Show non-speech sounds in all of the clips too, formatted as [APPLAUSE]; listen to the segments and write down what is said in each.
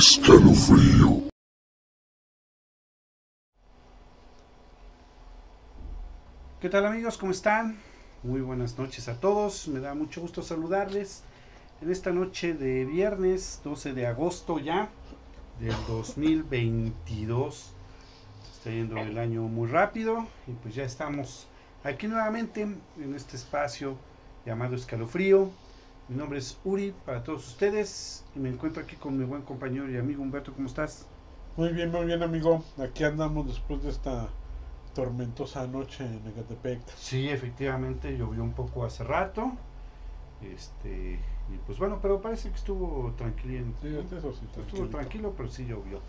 Escalofrío. ¿Qué tal amigos? ¿Cómo están? Muy buenas noches a todos. Me da mucho gusto saludarles en esta noche de viernes 12 de agosto ya del 2022. Se está yendo el año muy rápido y pues ya estamos aquí nuevamente en este espacio llamado Escalofrío. Mi nombre es Uri para todos ustedes y me encuentro aquí con mi buen compañero y amigo Humberto. ¿Cómo estás? Muy bien, muy bien, amigo. Aquí andamos después de esta tormentosa noche en Ecatepec. Sí, efectivamente llovió un poco hace rato. Este, y pues bueno, pero parece que estuvo tranquilo. Sí, eso sí, Estuvo tranquilo. pero sí llovió.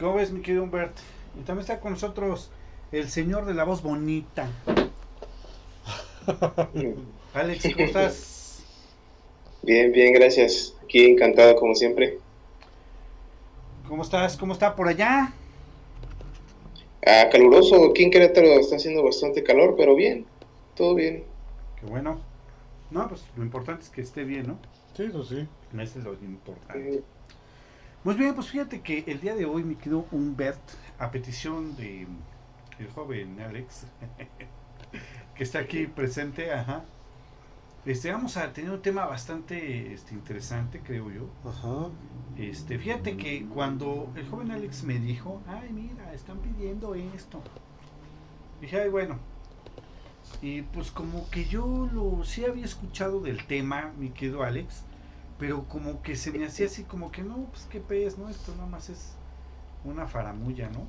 ¿Cómo ves, mi querido Humbert? Y también está con nosotros el señor de la voz bonita. [LAUGHS] Alex, ¿cómo estás? Bien, bien, gracias. Aquí encantado como siempre. ¿Cómo estás? ¿Cómo está por allá? Ah, caluroso, aquí en Querétaro está haciendo bastante calor, pero bien, todo bien. Qué bueno. No, pues lo importante es que esté bien, ¿no? Sí, eso sí. Eso es lo importante. Muy bien, pues fíjate que el día de hoy me quedó Humbert a petición de el joven Alex, [LAUGHS] que está aquí presente, ajá. Este, vamos a tener un tema bastante este, interesante, creo yo. Ajá. Este, fíjate que cuando el joven Alex me dijo, ay mira, están pidiendo esto. Dije, ay bueno. Y pues como que yo lo sí había escuchado del tema, mi querido Alex, pero como que se me hacía así como que no, pues qué pez, ¿no? Esto nada más es una faramulla, ¿no?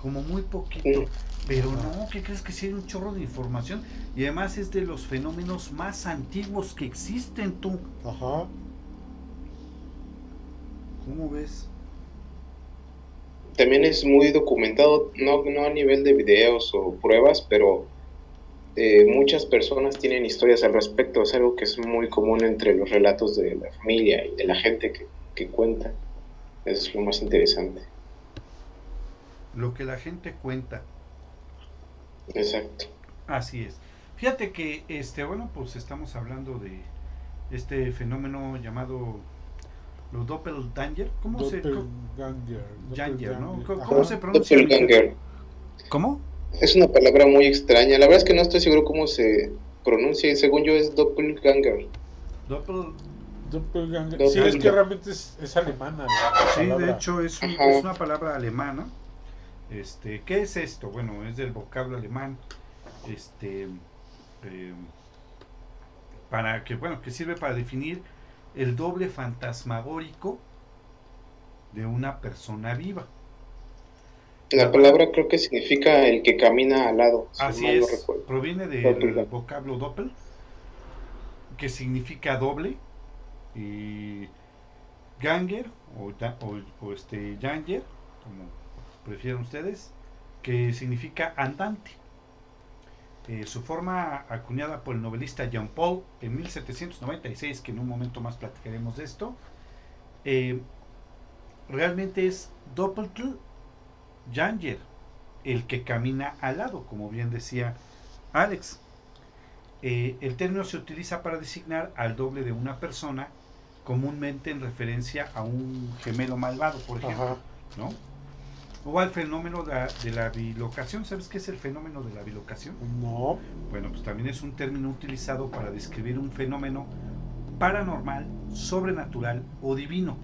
Como muy poquito. Pero no, ¿qué crees que sí hay un chorro de información? Y además es de los fenómenos más antiguos que existen, tú. Ajá. ¿Cómo ves? También es muy documentado, no, no a nivel de videos o pruebas, pero eh, muchas personas tienen historias al respecto. Es algo que es muy común entre los relatos de la familia y de la gente que, que cuenta. Es lo más interesante. Lo que la gente cuenta. Exacto. Así es. Fíjate que, este, bueno, pues estamos hablando de este fenómeno llamado los doppelganger. ¿Cómo se. ¿Cómo, se pronuncia? Doppelganger. ¿Cómo? Es una palabra muy extraña. La verdad es que no estoy seguro cómo se pronuncia. y Según yo es doppelganger. Doppel, Doppelganger. Sí, es que realmente es, es alemana. sí, de hecho es, un- es una palabra alemana. Este, ¿qué es esto? Bueno, es del vocablo alemán. Este, eh, para que, bueno, que sirve para definir el doble fantasmagórico de una persona viva. La palabra creo que significa el que camina al lado. si Así es, recuerdo. proviene del vocablo doppel, que significa doble, y ganger, o, o- o este yanger, como prefieran ustedes, que significa andante. Eh, su forma acuñada por el novelista Jean Paul en 1796, que en un momento más platicaremos de esto, eh, realmente es Doppelganger, el que camina al lado, como bien decía Alex. Eh, el término se utiliza para designar al doble de una persona, comúnmente en referencia a un gemelo malvado, por ejemplo, Ajá. ¿no? O al fenómeno de la, de la bilocación. ¿Sabes qué es el fenómeno de la bilocación? No. Bueno, pues también es un término utilizado para describir un fenómeno paranormal, sobrenatural o divino,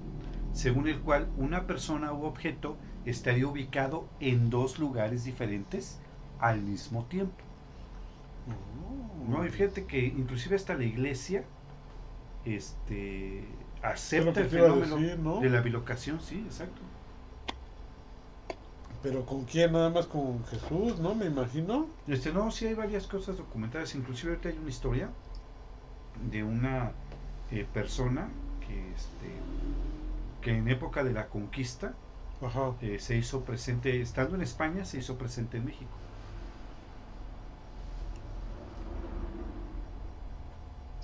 según el cual una persona u objeto estaría ubicado en dos lugares diferentes al mismo tiempo. No, y fíjate que inclusive hasta la iglesia este acepta el fenómeno decir, ¿no? de la bilocación, sí, exacto. Pero con quién, nada más con Jesús, ¿no? Me imagino. Este, no, sí hay varias cosas documentadas, inclusive ahorita hay una historia de una eh, persona que, este, que en época de la conquista Ajá. eh, se hizo presente, estando en España, se hizo presente en México.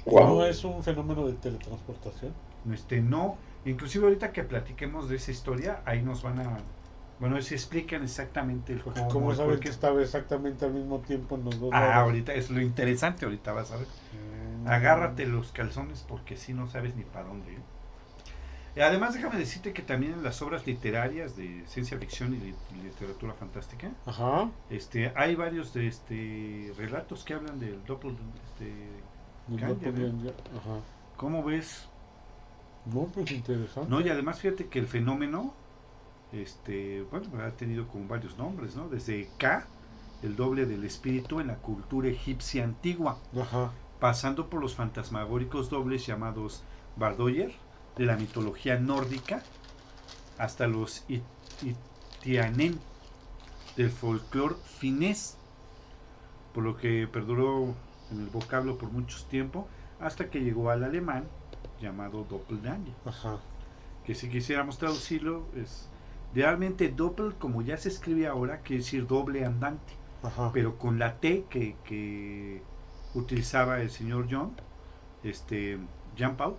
Wow. ¿No es un fenómeno de teletransportación? Este, no, inclusive ahorita que platiquemos de esa historia, ahí nos van a, bueno, se explican exactamente el Porque cómo, ¿Cómo el saben que estaba exactamente al mismo tiempo en los dos Ah, lados? ahorita es lo interesante, ahorita vas a ver. Mm. Agárrate los calzones porque si no sabes ni para dónde. ¿eh? Además, déjame decirte que también en las obras literarias de ciencia ficción y de literatura fantástica, Ajá. este, hay varios de este relatos que hablan del doppel, este, El Ganger, doppelganger, Ajá. ¿cómo ves? No, pues interesante. No, y además fíjate que el fenómeno, este, bueno, ha tenido como varios nombres, ¿no? Desde K, el doble del espíritu en la cultura egipcia antigua, Ajá. pasando por los fantasmagóricos dobles llamados Bardoyer, de la mitología nórdica, hasta los It- Itianen, del folclore finés, por lo que perduró en el vocablo por mucho tiempo, hasta que llegó al alemán, llamado Doppelganger Ajá. que si quisiéramos traducirlo es realmente doppel como ya se escribe ahora quiere decir doble andante Ajá. pero con la T que, que utilizaba el señor John este Jean Paul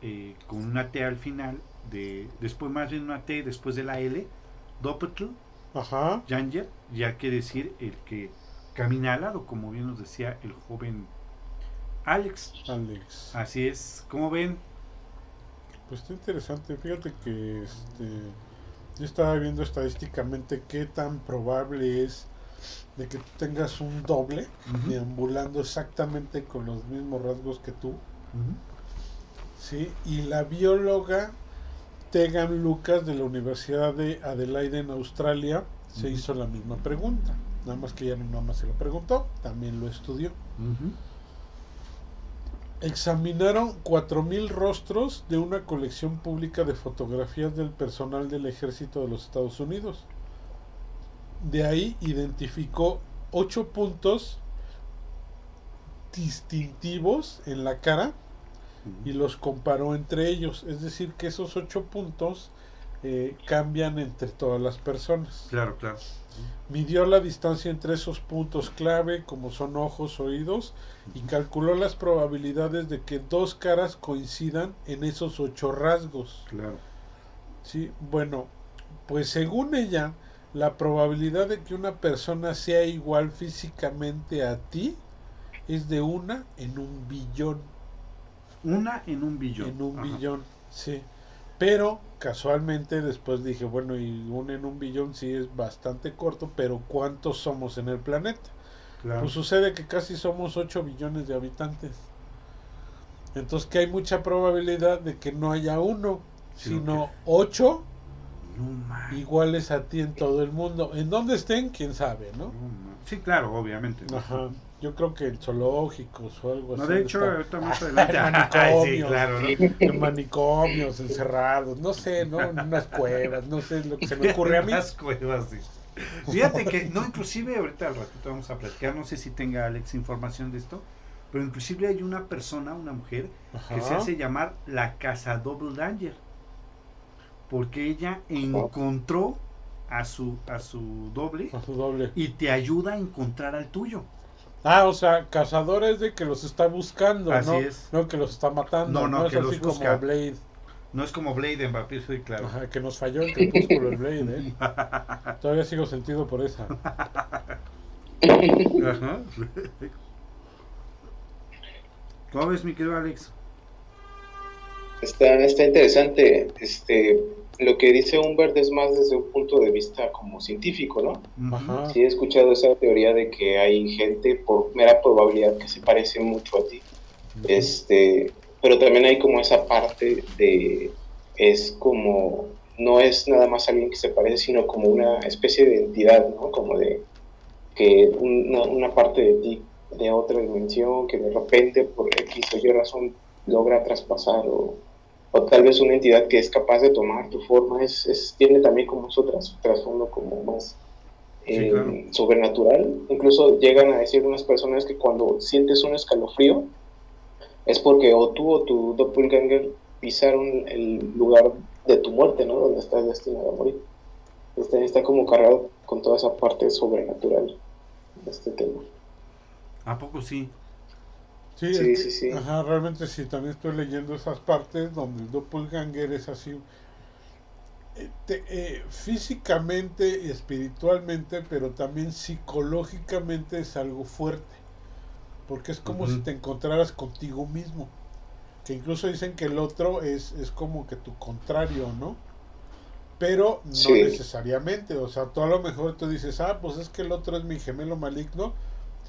eh, con una T al final de después más bien una T después de la L doppel. Janger ya quiere decir el que camina al lado como bien nos decía el joven Alex Alex. así es como ven Pues está interesante. Fíjate que este, yo estaba viendo estadísticamente qué tan probable es de que tú tengas un doble deambulando exactamente con los mismos rasgos que tú. Ujú. ¿sí? Y la bióloga Tegan Lucas de la Universidad de Adelaide en Australia se hizo la misma pregunta. Nada más que ella no nada más se lo preguntó, también lo estudió. Examinaron 4.000 rostros de una colección pública de fotografías del personal del ejército de los Estados Unidos. De ahí identificó 8 puntos distintivos en la cara y los comparó entre ellos. Es decir, que esos 8 puntos eh, cambian entre todas las personas. Claro, claro. Midió la distancia entre esos puntos clave, como son ojos, oídos, y calculó las probabilidades de que dos caras coincidan en esos ocho rasgos. Claro. ¿sí? Bueno, pues según ella, la probabilidad de que una persona sea igual físicamente a ti es de una en un billón. Una en un billón. En un Ajá. billón, sí. Pero casualmente después dije, bueno, y un en un billón sí es bastante corto, pero ¿cuántos somos en el planeta? Claro. Pues sucede que casi somos 8 billones de habitantes. Entonces que hay mucha probabilidad de que no haya uno, Sí, sino ok. 8 No ma- iguales a ti en todo el mundo. En dónde estén, quién sabe, no ¿no? Sí, claro, obviamente. ¿no? Ajá. Yo creo que en zoológicos o algo No, así. de hecho, está. más [LAUGHS] adelante. En Ay, sí, manicomios. claro, ¿no? En manicomios, encerrados, no sé, ¿no? En unas cuevas, no sé lo que se me ocurre a mí. [LAUGHS] Las cuevas, sí. Fíjate que, no, inclusive ahorita al ratito vamos a platicar, no sé si tenga Alex información de esto, pero inclusive hay una persona, una mujer, que se hace llamar la Casa Double Danger, porque ella encontró a su, a su doble A su doble. y te ayuda a encontrar al tuyo. Ah, o sea, cazador es de que los está buscando, Así ¿no? es. No que los está matando. No, no, es que así los como busca. Blade. No es como Blade en Vampiro, sí, claro. Ajá, que nos falló el crepúsculo el Blade, ¿eh? [LAUGHS] Todavía sigo sentido por esa. [LAUGHS] Ajá. ¿Cómo ves, mi querido Alex? Está, está interesante. Este, lo que dice Humbert es más desde un punto de vista como científico, ¿no? Ajá. Sí he escuchado esa teoría de que hay gente por mera probabilidad que se parece mucho a ti. Este, pero también hay como esa parte de es como no es nada más alguien que se parece, sino como una especie de entidad, ¿no? Como de que una, una parte de ti de otra dimensión que de repente por X o Y razón logra traspasar o, o tal vez una entidad que es capaz de tomar tu forma es, es tiene también como su tras- trasfondo como más Sí, eh, claro. sobrenatural. Incluso llegan a decir unas personas que cuando sientes un escalofrío es porque o tú o tu doppelganger pisaron el lugar de tu muerte, ¿no? Donde estás destinado a morir. Este, está como cargado con toda esa parte sobrenatural de este tema. ¿A poco sí? Sí, Sí, sí, sí. Ajá, realmente sí, también estoy leyendo esas partes donde el doppelganger es así. eh, te- eh, físicamente y espiritualmente, pero también psicológicamente es algo fuerte. Porque es como si te encontraras contigo mismo. que incluso dicen que el otro es, es como que tu contrario, ¿no? Pero no Sí. necesariamente, o sea, tú a lo mejor tú dices, ah, pues es que el otro es mi gemelo maligno,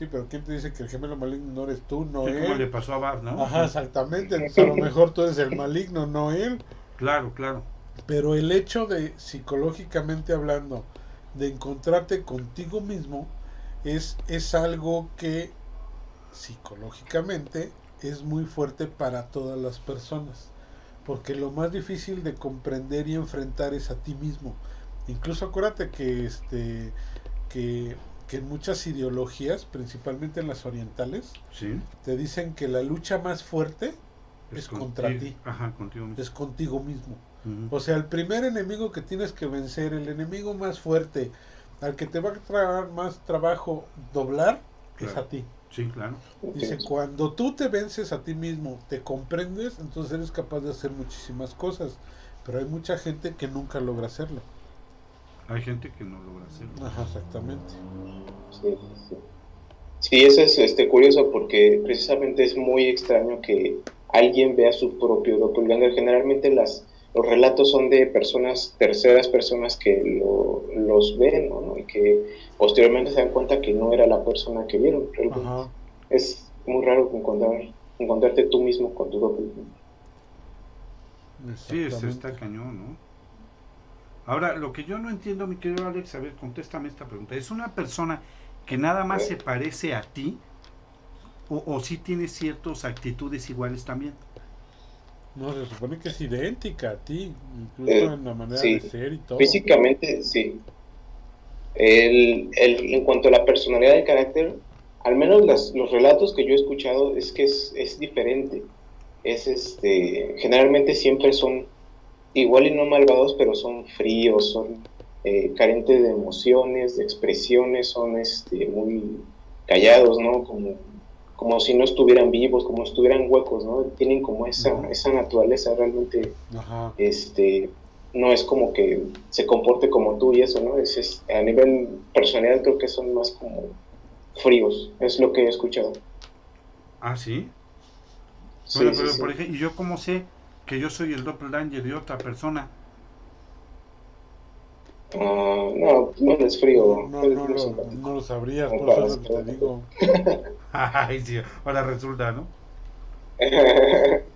sí, pero ¿quién te dice que el gemelo maligno no eres tú, no Sí, como le él? pasó a Bar, ¿no? Ajá, exactamente, entonces a lo mejor tú eres el maligno, no él. Claro, claro. Pero el hecho de, psicológicamente hablando, de encontrarte contigo mismo, es, es algo que psicológicamente es muy fuerte para todas las personas. Porque lo más difícil de comprender y enfrentar es a ti mismo. Incluso acuérdate que este que, que en muchas ideologías, principalmente en las orientales, Sí. te dicen que la lucha más fuerte Es contra ti. Ajá, contigo mismo. es contigo mismo. O sea, el primer enemigo que tienes que vencer, el enemigo más fuerte, al que te va a traer más trabajo doblar, es a ti. Sí, claro. Dice, cuando tú te vences a ti mismo, te comprendes, entonces eres capaz de hacer muchísimas cosas. Pero hay mucha gente que nunca logra hacerlo. Hay gente que no logra hacerlo. Ajá, exactamente. Sí, sí. Sí, eso es este, curioso porque precisamente es muy extraño que alguien vea su propio doppelganger. Generalmente las, los relatos son de personas, terceras personas que lo- los ven ¿no? ¿no? y que posteriormente se dan cuenta que no era la persona que vieron. Realmente Ajá. Es muy raro encontrar, encontrarte tú mismo con tu doppelganger. Sí, es, está cañón, ¿no? Ahora, lo que yo no entiendo, mi querido Alex, a ver, contéstame esta pregunta. ¿Es una persona que nada más se parece a ti? ¿O, o sí tiene ciertas actitudes iguales también? No, se supone que es idéntica a ti, incluso Eh, en la manera sí. de ser y todo. Físicamente, sí. El, el- en cuanto a la personalidad del carácter, al menos las- los relatos que yo he escuchado es que es, es diferente. Es este, generalmente siempre son igual y no malvados, pero son fríos, son eh, carentes de emociones, de expresiones, son este, muy callados, ¿no? Como, como si no estuvieran vivos, como si estuvieran huecos, ¿no? Tienen como esa, esa naturaleza realmente Ajá. este no es como que se comporte como tú y eso, ¿no? Es, es- a nivel personal creo que son más como fríos, es lo que he escuchado. Ah, sí. Sí, bueno, pero sí. por ejemplo, ¿y yo cómo sé que yo soy el doppelganger de otra persona? Ah, no, no es frío. No, es no, lo, no lo sabrías, por eso es lo que te digo. [LAUGHS] Ay, sí, ahora resulta, ¿no? [LAUGHS]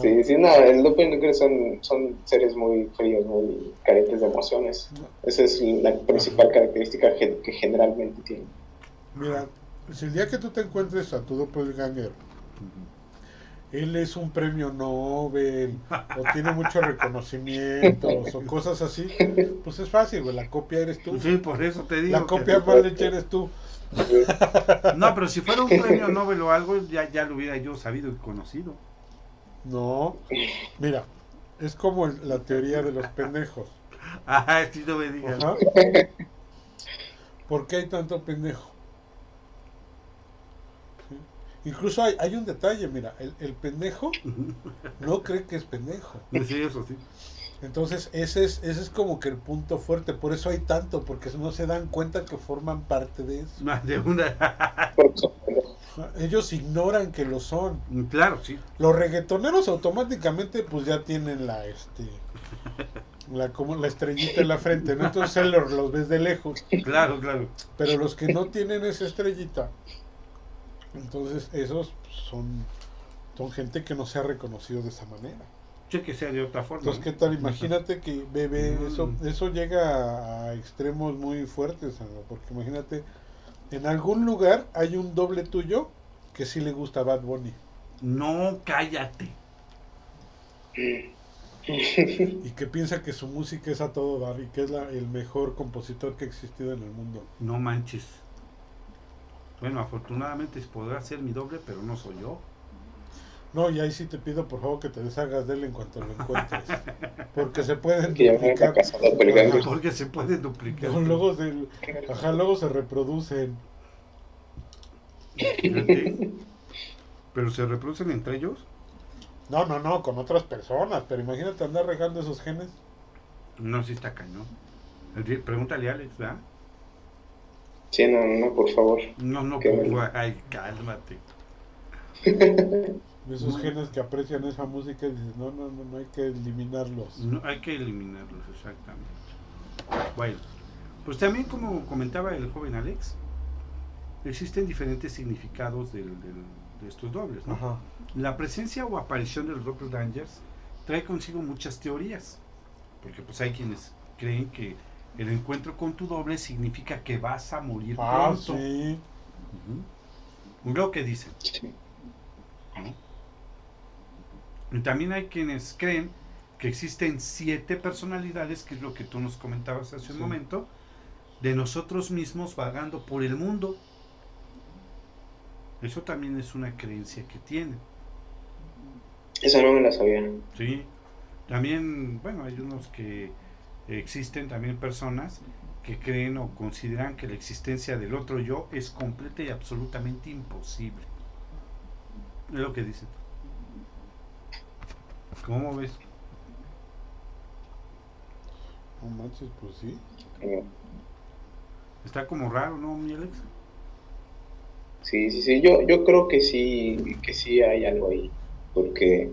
Sí, sí, no, el doppelganger son, son seres muy fríos, muy carentes de emociones. Esa es la principal característica que, que generalmente tienen. Mira, si el día que tú te encuentres a tu doppelganger, él es un premio Nobel, o tiene muchos [LAUGHS] reconocimientos, o cosas así, pues es fácil, güey, la copia eres tú. Sí, por eso te digo. La que- copia mal hecha eres tú. No, pero si fuera un premio Nobel o algo, ya, ya lo hubiera yo sabido y conocido. No, mira, es como la teoría de los pendejos. [LAUGHS] Ah, sí, no me digas. Ajá. ¿Por qué hay tanto pendejo? Incluso hay, hay un detalle, mira, el, el pendejo no cree que es pendejo. [LAUGHS] Sí, eso sí. Entonces ese es, ese es como que el punto fuerte, por eso hay tanto, porque no se dan cuenta que forman parte de eso. Más de una. [LAUGHS] Ellos ignoran que lo son. Claro, sí. Los reggaetoneros automáticamente pues ya tienen la este la como la estrellita en la frente, ¿no? Entonces los, los ves de lejos. Claro, claro. Pero los que no tienen esa estrellita, entonces esos son, son gente que no se ha reconocido de esa manera. Che, que sea de otra forma. Entonces. ¿qué tal? Imagínate que bebé, Mm. eso, eso llega a, extremos muy fuertes, porque imagínate, en algún lugar hay un doble tuyo que sí le gusta a Bad Bunny No, cállate. y que piensa que su música es a todo dar y que es la- el mejor compositor que ha existido en el mundo. No manches. Bueno, afortunadamente podrá ser mi doble, pero no soy yo. No, y ahí sí te pido por favor que te deshagas de él en cuanto lo encuentres. [LAUGHS] Porque se pueden Que ya me duplicar. casado. Porque se puede duplicar. No, luego, se, ajá, luego se reproducen. Pero se reproducen entre ellos. No, no, no, con otras personas. Pero imagínate andar regando esos genes. No, sí está cañón. Pregúntale a Alex, ¿verdad? Sí, no, no, por favor. No, no, favor. Ay, cálmate. Esos genes que aprecian esa música y dices, no, no, no, no hay que eliminarlos. No, hay que eliminarlos, exactamente. Bueno, pues también como comentaba el joven Alex, existen diferentes significados del, del, de estos dobles. ¿no? Ajá. La presencia o aparición de los doppelgangers trae consigo muchas teorías, porque pues hay quienes creen que el encuentro con tu doble significa que vas a morir Ah, pronto. sí. Lo que dicen. Sí. ¿no? Y también hay quienes creen que existen siete personalidades, que es lo que tú nos comentabas hace un momento, de nosotros mismos vagando por el mundo. Eso también es una creencia que tienen. Esa no me la sabía. Sí. También, bueno, hay unos que existen también personas que creen o consideran que la existencia del otro yo es completa y absolutamente imposible. Es lo que dicen. ¿Cómo ves? No manches, pues sí. Eh, Está como raro, ¿no, mi Alex? Sí, sí, sí. Yo, yo creo que sí, que sí hay algo ahí. Porque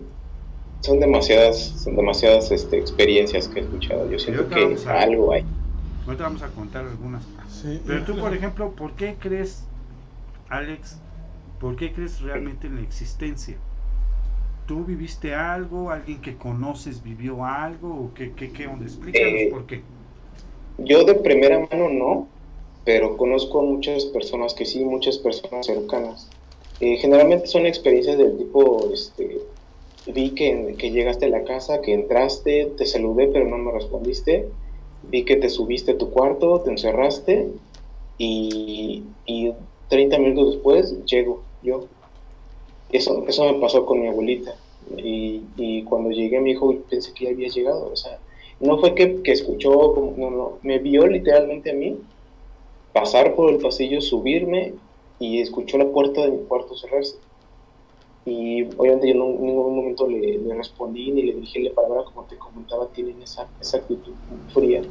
son demasiadas, son demasiadas este, experiencias que he escuchado. Yo siento que a- algo hay. Ahorita vamos a contar algunas. Sí. Pero tú, por ejemplo, ¿por qué crees, Alex, por qué crees realmente en la existencia? ¿Tú viviste algo? ¿Alguien que conoces vivió algo? ¿O qué, qué, qué onda? Explícanos Eh, por qué. Yo de primera mano no, pero conozco a muchas personas que sí, muchas personas cercanas. Eh, generalmente son experiencias del tipo, este, vi que, que llegaste a la casa, que entraste, te saludé pero no me respondiste, vi que te subiste a tu cuarto, te encerraste y, y 30 minutos después llego yo. Eso, eso me pasó con mi abuelita y, y cuando llegué me dijo, pensé que ya había llegado, o sea, no fue que, que escuchó, no, no, me vio literalmente a mí pasar por el pasillo, subirme y escuchó la puerta de mi cuarto cerrarse. Y obviamente yo no, en ningún momento le, le respondí ni le dirigí la palabra, como te comentaba, tienen esa, esa actitud fría.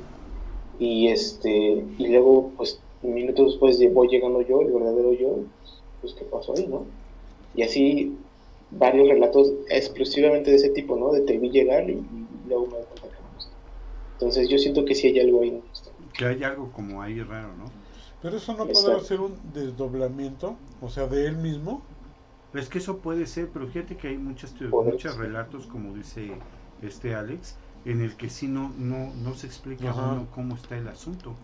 Y, este, y luego, pues, minutos después de- voy llegando yo, el verdadero yo, pues, ¿qué pasó ahí, no? Y así varios relatos exclusivamente de ese tipo, ¿no? De te vi llegar y, y luego me doy. Entonces yo siento que sí hay algo ahí. ¿no? Que hay algo como ahí raro, ¿no? Pero eso no podrá ser un desdoblamiento, o sea, de él mismo. Es que eso puede ser, pero fíjate que hay muchas muchos relatos, como dice este Alex, en el que sí no, no, no se explica Ajá. uno cómo está el asunto.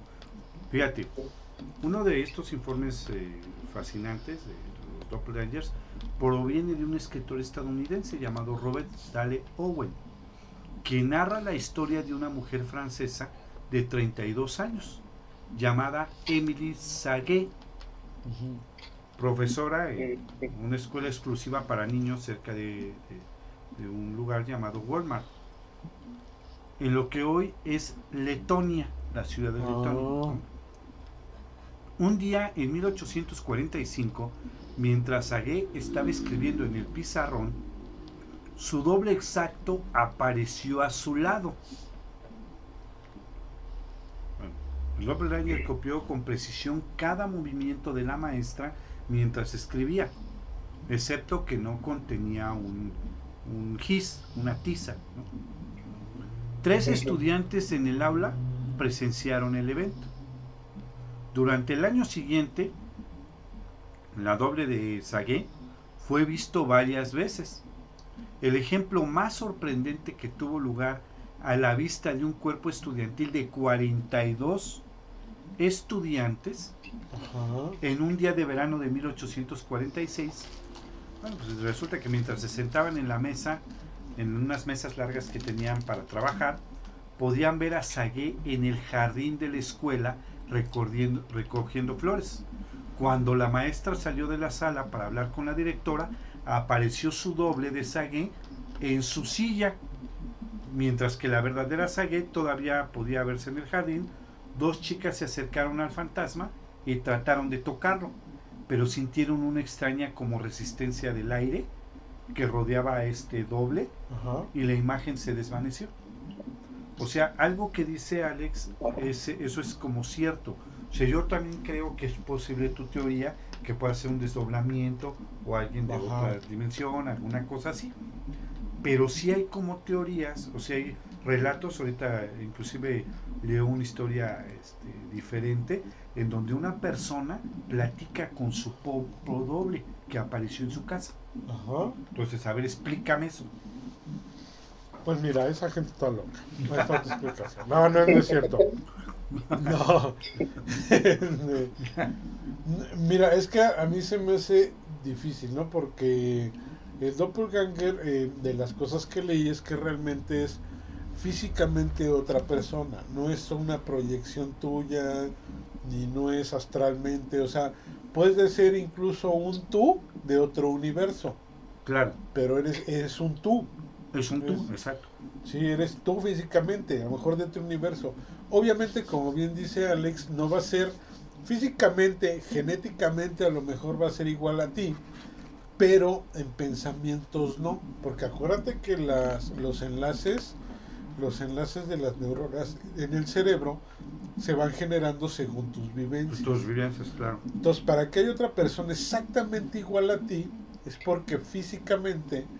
Fíjate, uno de estos informes eh, fascinantes de los Doppelgangers proviene de un escritor estadounidense llamado Robert Dale Owen, que narra la historia de una mujer francesa de 32 años, llamada Emily Saguet, profesora en una escuela exclusiva para niños cerca de, de- de un lugar llamado Walmart, en lo que hoy es Letonia, la ciudad de Letonia. Ah. Un día en 1845, mientras Saguet estaba escribiendo en el pizarrón, su doble exacto apareció a su lado. Bueno, copió con precisión cada movimiento de la maestra mientras escribía, excepto que no contenía un, un gis, una tiza. ¿no? Tres estudiantes en el aula presenciaron el evento. Durante el año siguiente, la doble de Saguet fue visto varias veces. El ejemplo más sorprendente que tuvo lugar a la vista de un cuerpo estudiantil de 42 estudiantes En un día de verano de 1846. Bueno, pues resulta que mientras se sentaban en la mesa, en unas mesas largas que tenían para trabajar, podían ver a Saguet en el jardín de la escuela recorriendo, recogiendo flores. Cuando la maestra salió de la sala para hablar con la directora, apareció su doble de Saguet en su silla, mientras que la verdadera Saguet todavía podía verse en el jardín. Dos chicas se acercaron al fantasma y trataron de tocarlo, pero sintieron una extraña como resistencia del aire que rodeaba a este doble Ajá. y la imagen se desvaneció. O sea, algo que dice Alex, es- eso es como cierto. O sea, yo también creo que es posible tu teoría que pueda ser un desdoblamiento o alguien de Ajá. otra dimensión, alguna cosa así. Pero sí hay como teorías, o sea, hay relatos, ahorita inclusive leo una historia este, diferente, en donde una persona platica con su doble que apareció en su casa. Ajá. Entonces, a ver, explícame eso. Pues mira, esa gente está loca. No está tu explicación. No, no, no es cierto. No. [LAUGHS] mira, es que a mí se me hace difícil, ¿no? Porque el doppelganger, eh, de las cosas que leí, es que realmente es físicamente otra persona. No es una proyección tuya, ni no es astralmente. O sea, puedes ser incluso un tú de otro universo, Claro, pero eres, eres un tú. es un tú, exacto. Sí, eres tú físicamente, a lo mejor de tu universo. Obviamente, como bien dice Alex, no va a ser físicamente, genéticamente, a lo mejor va a ser igual a ti, pero en pensamientos no, porque acuérdate que las, los enlaces, los enlaces de las neuronas en el cerebro se van generando según tus vivencias. Tus vivencias, claro. Entonces, para que haya otra persona exactamente igual a ti, es porque físicamente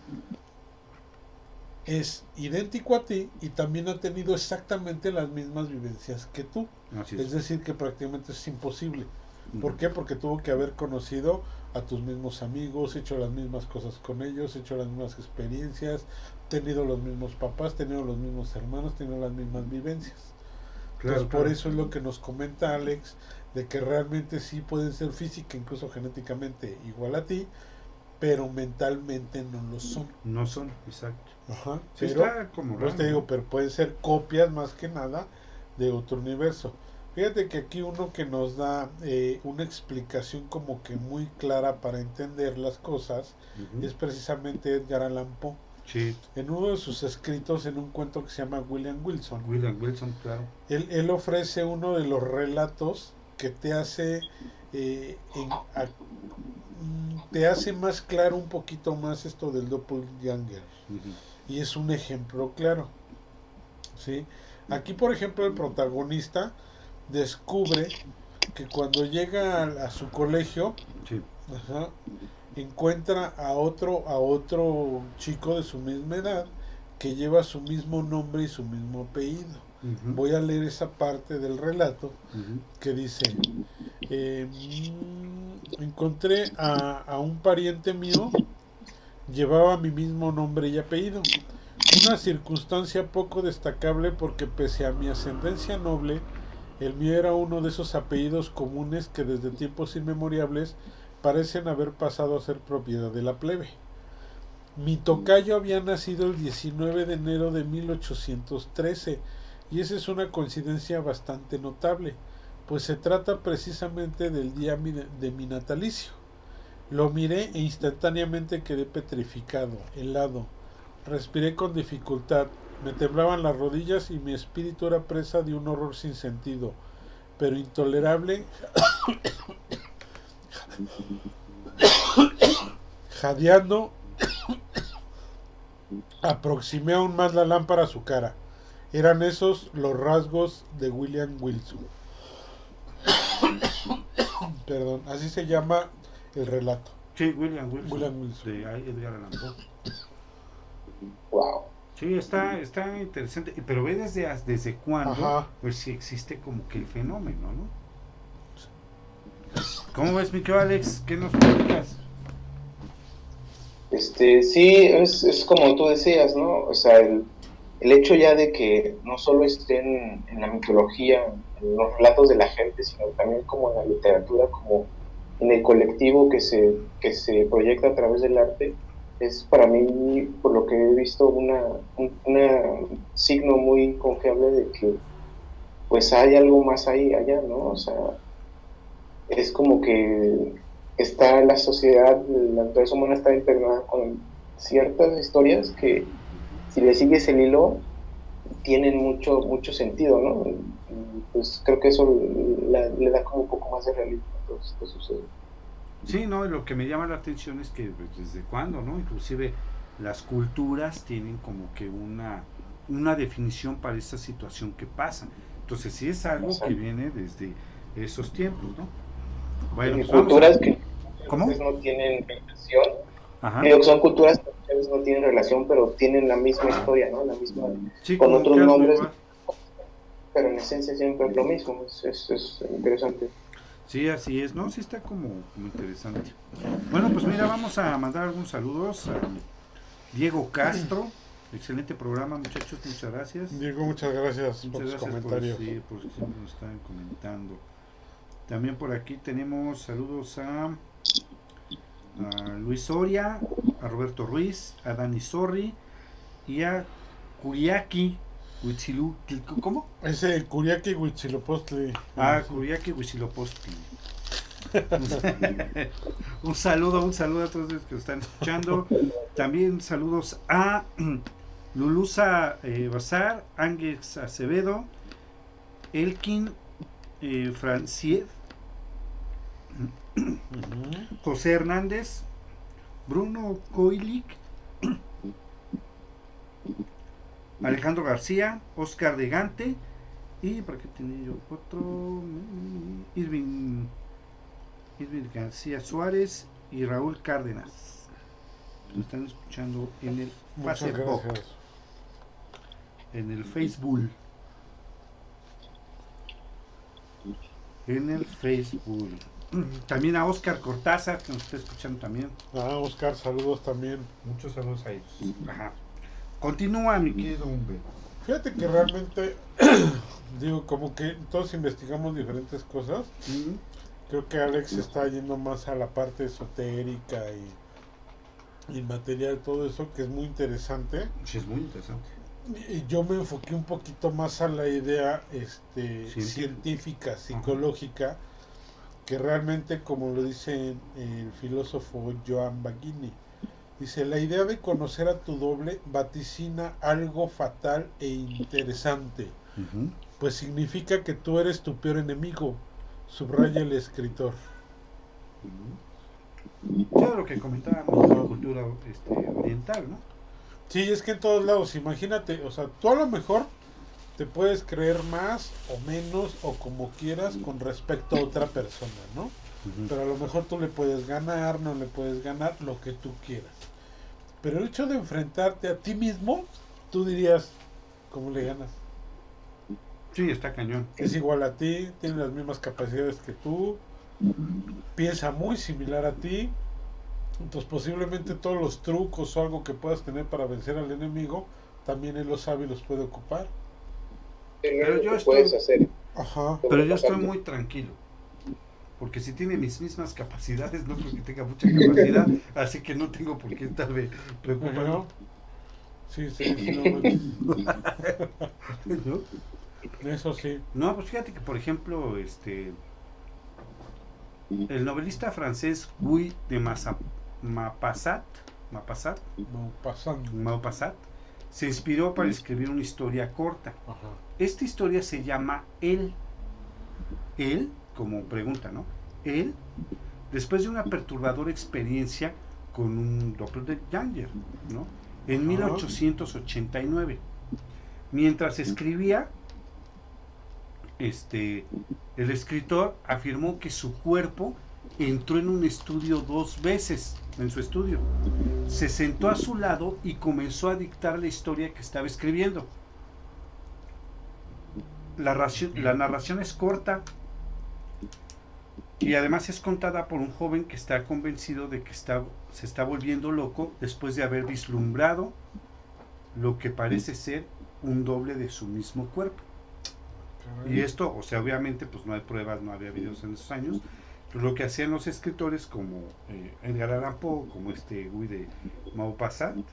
es idéntico a ti y también ha tenido exactamente las mismas vivencias que tú. Así Es es. decir, que prácticamente es imposible. Ujú. ¿Por qué? Porque tuvo que haber conocido a tus mismos amigos, hecho las mismas cosas con ellos, hecho las mismas experiencias, tenido los mismos papás, tenido los mismos hermanos, tenido las mismas vivencias. Claro, Entonces, por claro. eso es lo que nos comenta Alex, de que realmente sí pueden ser física, incluso genéticamente igual a ti, pero mentalmente no lo son. No son, exacto. Ajá. Sí, pero, está como pues te digo, pero pueden ser copias más que nada de otro universo. Fíjate que aquí uno que nos da eh, una explicación como que muy clara para entender las cosas Ujú. es precisamente Edgar Allan Poe. Sí, En uno de sus escritos, en un cuento que se llama William Wilson, William Wilson, claro. él, él ofrece uno de los relatos que te hace eh, en- a- te hace más claro un poquito más esto del doppelganger Ujú. y es un ejemplo claro ¿sí? aquí por ejemplo el protagonista descubre que cuando llega a, a su colegio Sí, ajá, encuentra a otro a otro chico de su misma edad que lleva su mismo nombre y su mismo apellido. Voy a leer esa parte del relato que dice, eh, mm, encontré a, a un pariente mío, llevaba mi mismo nombre y apellido. Una circunstancia poco destacable porque pese a mi ascendencia noble, el mío era uno de esos apellidos comunes que desde tiempos inmemoriales parecen haber pasado a ser propiedad de la plebe. Mi tocayo había nacido el 19 de enero de 1813 y esa es una coincidencia bastante notable, pues se trata precisamente del día de mi natalicio. Lo miré e instantáneamente quedé petrificado, helado. Respiré con dificultad, me temblaban las rodillas y mi espíritu era presa de un horror sin sentido, pero intolerable. Jadeando, aproximé aún más la lámpara a su cara. Eran esos los rasgos de William Wilson. [COUGHS] Perdón, así se llama el relato. Sí, William Wilson. William Wilson. De Edgar Allan Poe. Wow. Sí, está, está interesante. Pero ve desde, desde cuándo, Ajá. pues sí existe como que el fenómeno, ¿no? ¿Cómo ves, mi Alex? ¿Qué nos platicas? Este, sí, es, como tú decías, ¿no? O sea, el, el hecho ya de que no solo estén en la mitología, en los relatos de la gente, sino también como en la literatura, como en el colectivo que se, que se proyecta a través del arte, es para mí, por lo que he visto, una, un signo muy confiable de que pues hay algo más ahí, allá, ¿no? O sea, es como que está la sociedad, la naturaleza humana está internada con ciertas historias que si le sigues el hilo tienen mucho mucho sentido, ¿no? Pues creo que eso la- le da como un poco más de realismo a todo esto que sucede. Sí, no, lo que me llama la atención es que pues, desde cuándo, ¿no? Inclusive las culturas tienen como que una, una definición para esta situación que pasa. Entonces sí es algo que viene desde esos tiempos, ¿no? Bueno, Y pues culturas que ¿Cómo? veces no tienen relación. Ajá. Son culturas que a veces no tienen relación, pero tienen la misma historia, ¿no? La misma, Sí, con otros nombres. igual. pero en esencia siempre es lo mismo. Es, es, es interesante. Sí, así es. No, sí está como, como interesante. Bueno, pues mira, vamos a mandar algunos saludos a Diego Castro. Excelente programa, muchachos. Muchas gracias. Diego, muchas gracias Muchas por tus gracias por, comentarios. sí, por si siempre nos están comentando. También por aquí tenemos saludos a, a Luis Soria, a Roberto Ruiz, a Dani Sorri y a Kuriaki Huitzilu- ¿Cómo? Ese Kuriaki Huitzilopochtli. Ah, Kuriaki Huitzilopochtli. [LAUGHS] un saludo, un saludo a todos los que están escuchando. También saludos a [CLEARS THROAT] Lulusa eh, Bazar, Ángeles Acevedo, Elkin eh, José Hernández, Bruno Koilik, Alejandro García, Oscar de Gante y por aquí tenía yo otro Irving, Irving García Suárez y Raúl Cárdenas. Nos están escuchando en el Facebook. En el Facebook. En el Facebook. También a Oscar Cortázar, que nos está escuchando también. Ah, Oscar, saludos también. Muchos saludos a ellos. Ajá. Continúa, mi querido hombre. Fíjate que realmente, [COUGHS] digo, como que todos investigamos diferentes cosas. Mm, Creo que Alex está yendo más a la parte esotérica y, y material, todo eso, que es muy interesante. Sí, es muy interesante. Y yo me enfoqué un poquito más a la idea este, Científica. científica, psicológica, que realmente, como lo dice el filósofo Joan Baghini, dice, la idea de conocer a tu doble vaticina algo fatal e interesante, pues significa que tú eres tu peor enemigo, subraya el escritor. Ya lo que comentábamos de la cultura este, oriental, ¿no? Sí, es que en todos lados, imagínate, o sea, tú a lo mejor te puedes creer más o menos o como quieras con respecto a otra persona, ¿no? Pero a lo mejor tú le puedes ganar, no le puedes ganar, lo que tú quieras. Pero el hecho de enfrentarte a ti mismo, tú dirías, ¿cómo le ganas? Sí, está cañón. Es igual a ti, tiene las mismas capacidades que tú, piensa muy similar a ti, entonces posiblemente todos los trucos o algo que puedas tener para vencer al enemigo, también él los sabe y los puede ocupar. Pero yo ¿Qué estoy- puedes hacer? Ajá. Pero yo estoy muy tranquilo. Porque si tiene mis mismas capacidades, no creo que tenga mucha capacidad. [LAUGHS] así que no tengo por qué estarme preocupando. Sí, sí, sí, [LAUGHS] no, bueno, ¿no? eso sí. No, pues fíjate que, por ejemplo, este el novelista francés Guy de Massa- Maupassant, Maupassant, No, pasando. Maupassant, se inspiró para escribir una historia corta. Ajá. Esta historia se llama Él. Él, como pregunta, ¿no? Él, después de una perturbadora experiencia con un doppelganger, ¿no? En Ajá. 1889. Mientras escribía, este, el escritor afirmó que su cuerpo entró en un estudio dos veces, en su estudio. Se sentó a su lado y comenzó a dictar la historia que estaba escribiendo. La, la narración es corta y además es contada por un joven que está convencido de que está, se está volviendo loco después de haber vislumbrado lo que parece ser un doble de su mismo cuerpo. Y esto, o sea, obviamente, pues no hay pruebas, no había videos en esos años. Lo que hacían los escritores como eh, Edgar Allan Poe, como este Guy de Maupassant,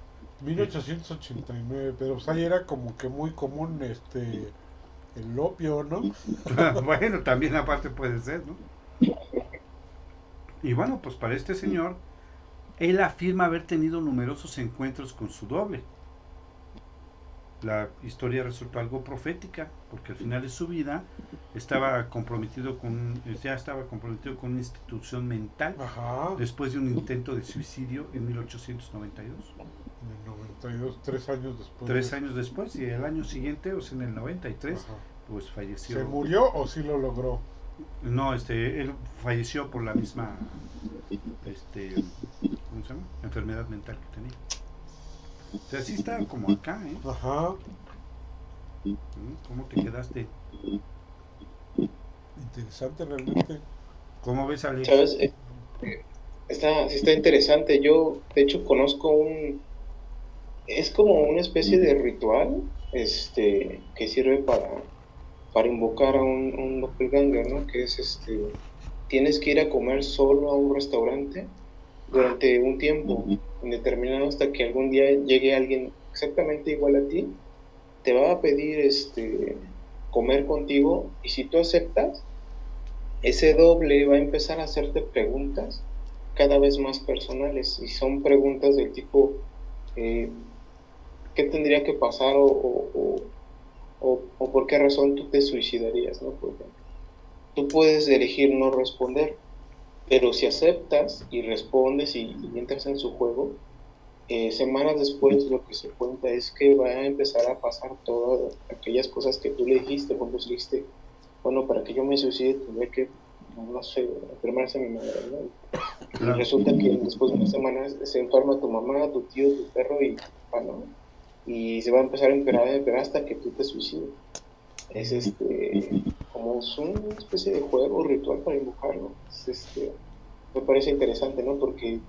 1889, pero pues ahí era como que muy común este el opio, ¿no? [LAUGHS] bueno, también aparte puede ser, ¿no? Y bueno, pues para este señor, él afirma haber tenido numerosos encuentros con su doble. La historia resultó algo profética, porque al final de su vida estaba comprometido con, ya estaba comprometido con una institución mental Ajá. después de un intento de suicidio en 1892. En el 92, tres años después. Tres de- años después y el año siguiente, o sea, en el 93, Ajá. pues falleció. ¿Se murió o sí lo logró? No, este, él falleció por la misma este, ¿cómo se llama? Enfermedad mental que tenía. O sea, sí está como acá, ¿eh? Ajá. ¿Mm? ¿Cómo te quedaste? Interesante realmente. ¿Cómo ves, Alex? ¿Sabes? Eh, Está, sí está interesante. Yo, de hecho, conozco un... Es como una especie de ritual este, que sirve para, para invocar a un, un doppelganger, ¿no? Que es este... Tienes que ir a comer solo a un restaurante durante un tiempo indeterminado hasta que algún día llegue alguien exactamente igual a ti, te va a pedir este comer contigo y si tú aceptas, ese doble va a empezar a hacerte preguntas cada vez más personales y son preguntas del tipo eh, ¿qué tendría que pasar o, o, por qué razón tú te suicidarías? ¿no? Por tú puedes elegir no responder, pero si aceptas y respondes y, y entras en su juego, eh, semanas después lo que se cuenta es que va a empezar a pasar todas aquellas cosas que tú le dijiste cuando dijiste, bueno, para que yo me suicide tendría que no sé, enfermarse mi madre, ¿no? Y resulta que después de unas semanas se enferma tu mamá, tu tío, tu perro y ¿no? Y se va a empezar a empeorar, a empeorar hasta que tú te suicides. Es este, como es una especie de juego, ritual para invocarlo. Es este, me parece interesante, ¿no? Porque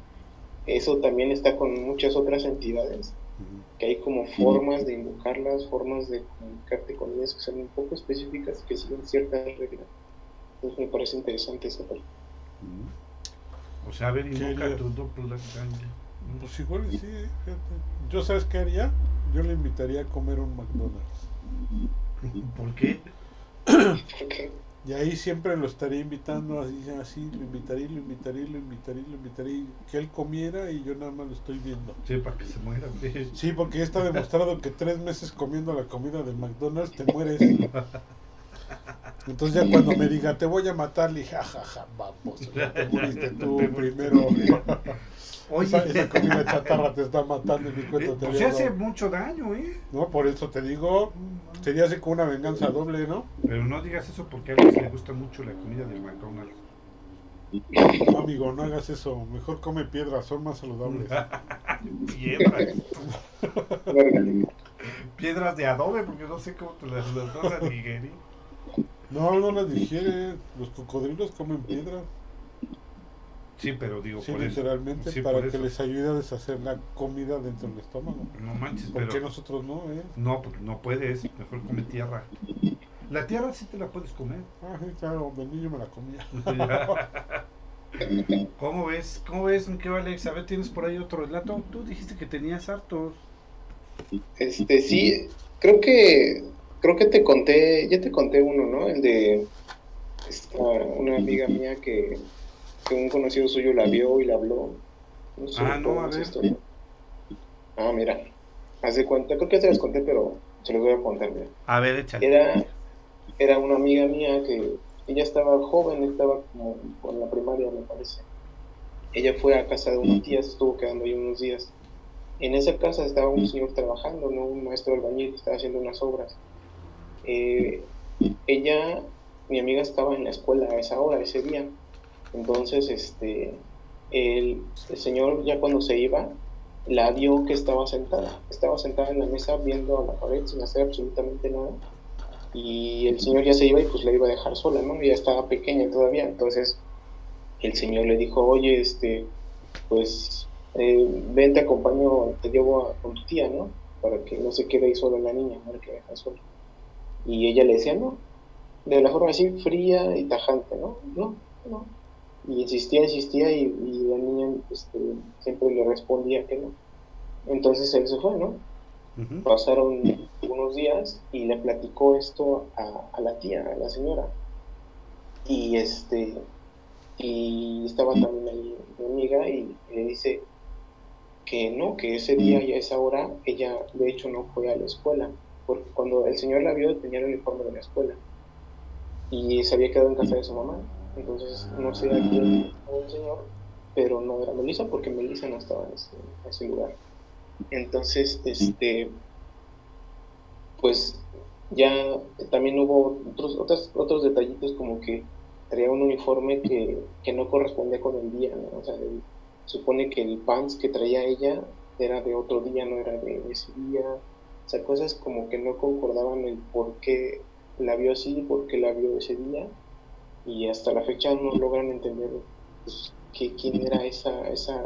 eso también está con muchas otras entidades, que hay como formas de invocarlas, formas de comunicarte con ellas que son un poco específicas, que siguen ciertas reglas. Entonces me parece interesante esa parte. O sea, a ver, invoca tu. Pues igual sí, fíjate. Yo sabes qué haría, yo le invitaría a comer un McDonald's. ¿Por qué? [COUGHS] Y ahí siempre lo estaría invitando, así, así, lo invitaría, lo invitaría, lo invitaría, lo invitaría, que él comiera y yo nada más lo estoy viendo. Sí, para que se muera. Sí, porque ya está demostrado que tres meses comiendo la comida de McDonald's te mueres. [LAUGHS] Entonces ya cuando me diga, te voy a matar, le dije, jajaja, vamos, ya te moriste tú primero. Oye, Esa, esa comida chatarra te está matando y mi eh, cuenta te pues había hace mucho daño, ¿eh? No, por eso te digo, sería así como una venganza doble, ¿no? Pero no digas eso porque a Alex le gusta mucho la comida del McDonald's. No, amigo, no hagas eso. Mejor come piedras, son más saludables. [LAUGHS] Piedras. Piedras de adobe, porque no sé cómo te las, las vas a digerir. No, no las digiere. Los cocodrilos comen piedras. Sí, pero digo, Sí, por eso. literalmente, Sí, para por que eso. les ayude a deshacer la comida dentro del estómago. No manches, ¿Por pero. qué nosotros no, eh? No, porque no puedes. Mejor come tierra. La tierra sí te la puedes comer. Ah, sí, claro, de niño me la comía. [LAUGHS] ¿Cómo ves? ¿Cómo ves, mi Alex? A ver, ¿tienes por ahí otro relato? Tú dijiste que tenías hartos. Este, sí, creo que creo que te conté, ya te conté uno, ¿no? El de esta, una amiga mía que, que un conocido suyo la vio y la habló. No sé Ah, no, a ver. Ah, mira, haz de cuenta, creo que ya se las conté, pero se los voy a contar, mira. A ver, échale. Era, era una amiga mía que ella estaba joven, estaba como con la primaria, me parece. Ella fue a casa de una tía, se estuvo quedando ahí unos días. En esa casa estaba un señor trabajando, ¿no? un maestro albañil que estaba haciendo unas obras. Eh, ella, mi amiga estaba en la escuela a esa hora, ese día. Entonces, este, el, el señor ya cuando se iba, la vio que estaba sentada. Estaba sentada en la mesa viendo a la pared sin hacer absolutamente nada. Y el señor ya se iba y pues la iba a dejar sola, ¿no? Ella estaba pequeña todavía. Entonces el señor le dijo, oye, este, pues eh, ven, te acompaño, te llevo a- con tu tía, ¿no? Para que no se quede ahí sola la niña, para que deja sola. Y ella le decía, no, de la forma así fría y tajante, ¿no? No, no. Y insistía, insistía y, y la niña este, siempre le respondía que no. Entonces él se fue, ¿no? Pasaron unos días y le platicó esto a, a la tía, a la señora. Y este y estaba también ahí mi amiga y le dice que no, que ese día y a esa hora ella de hecho no fue a la escuela, porque cuando el señor la vio tenía el uniforme de la escuela y se había quedado en casa de su mamá. Entonces no sé a quién el señor, pero no era Melissa porque Melissa no estaba en ese, en ese lugar. Entonces, este, pues ya también hubo otros, otros, otros detallitos como que traía un uniforme que, que no correspondía con el día, ¿no? O sea, el, supone que el pants que traía ella era de otro día, no era de ese día. O sea, cosas como que no concordaban el por qué la vio así, por qué la vio ese día. Y hasta la fecha no logran entender pues, que, quién era esa, esa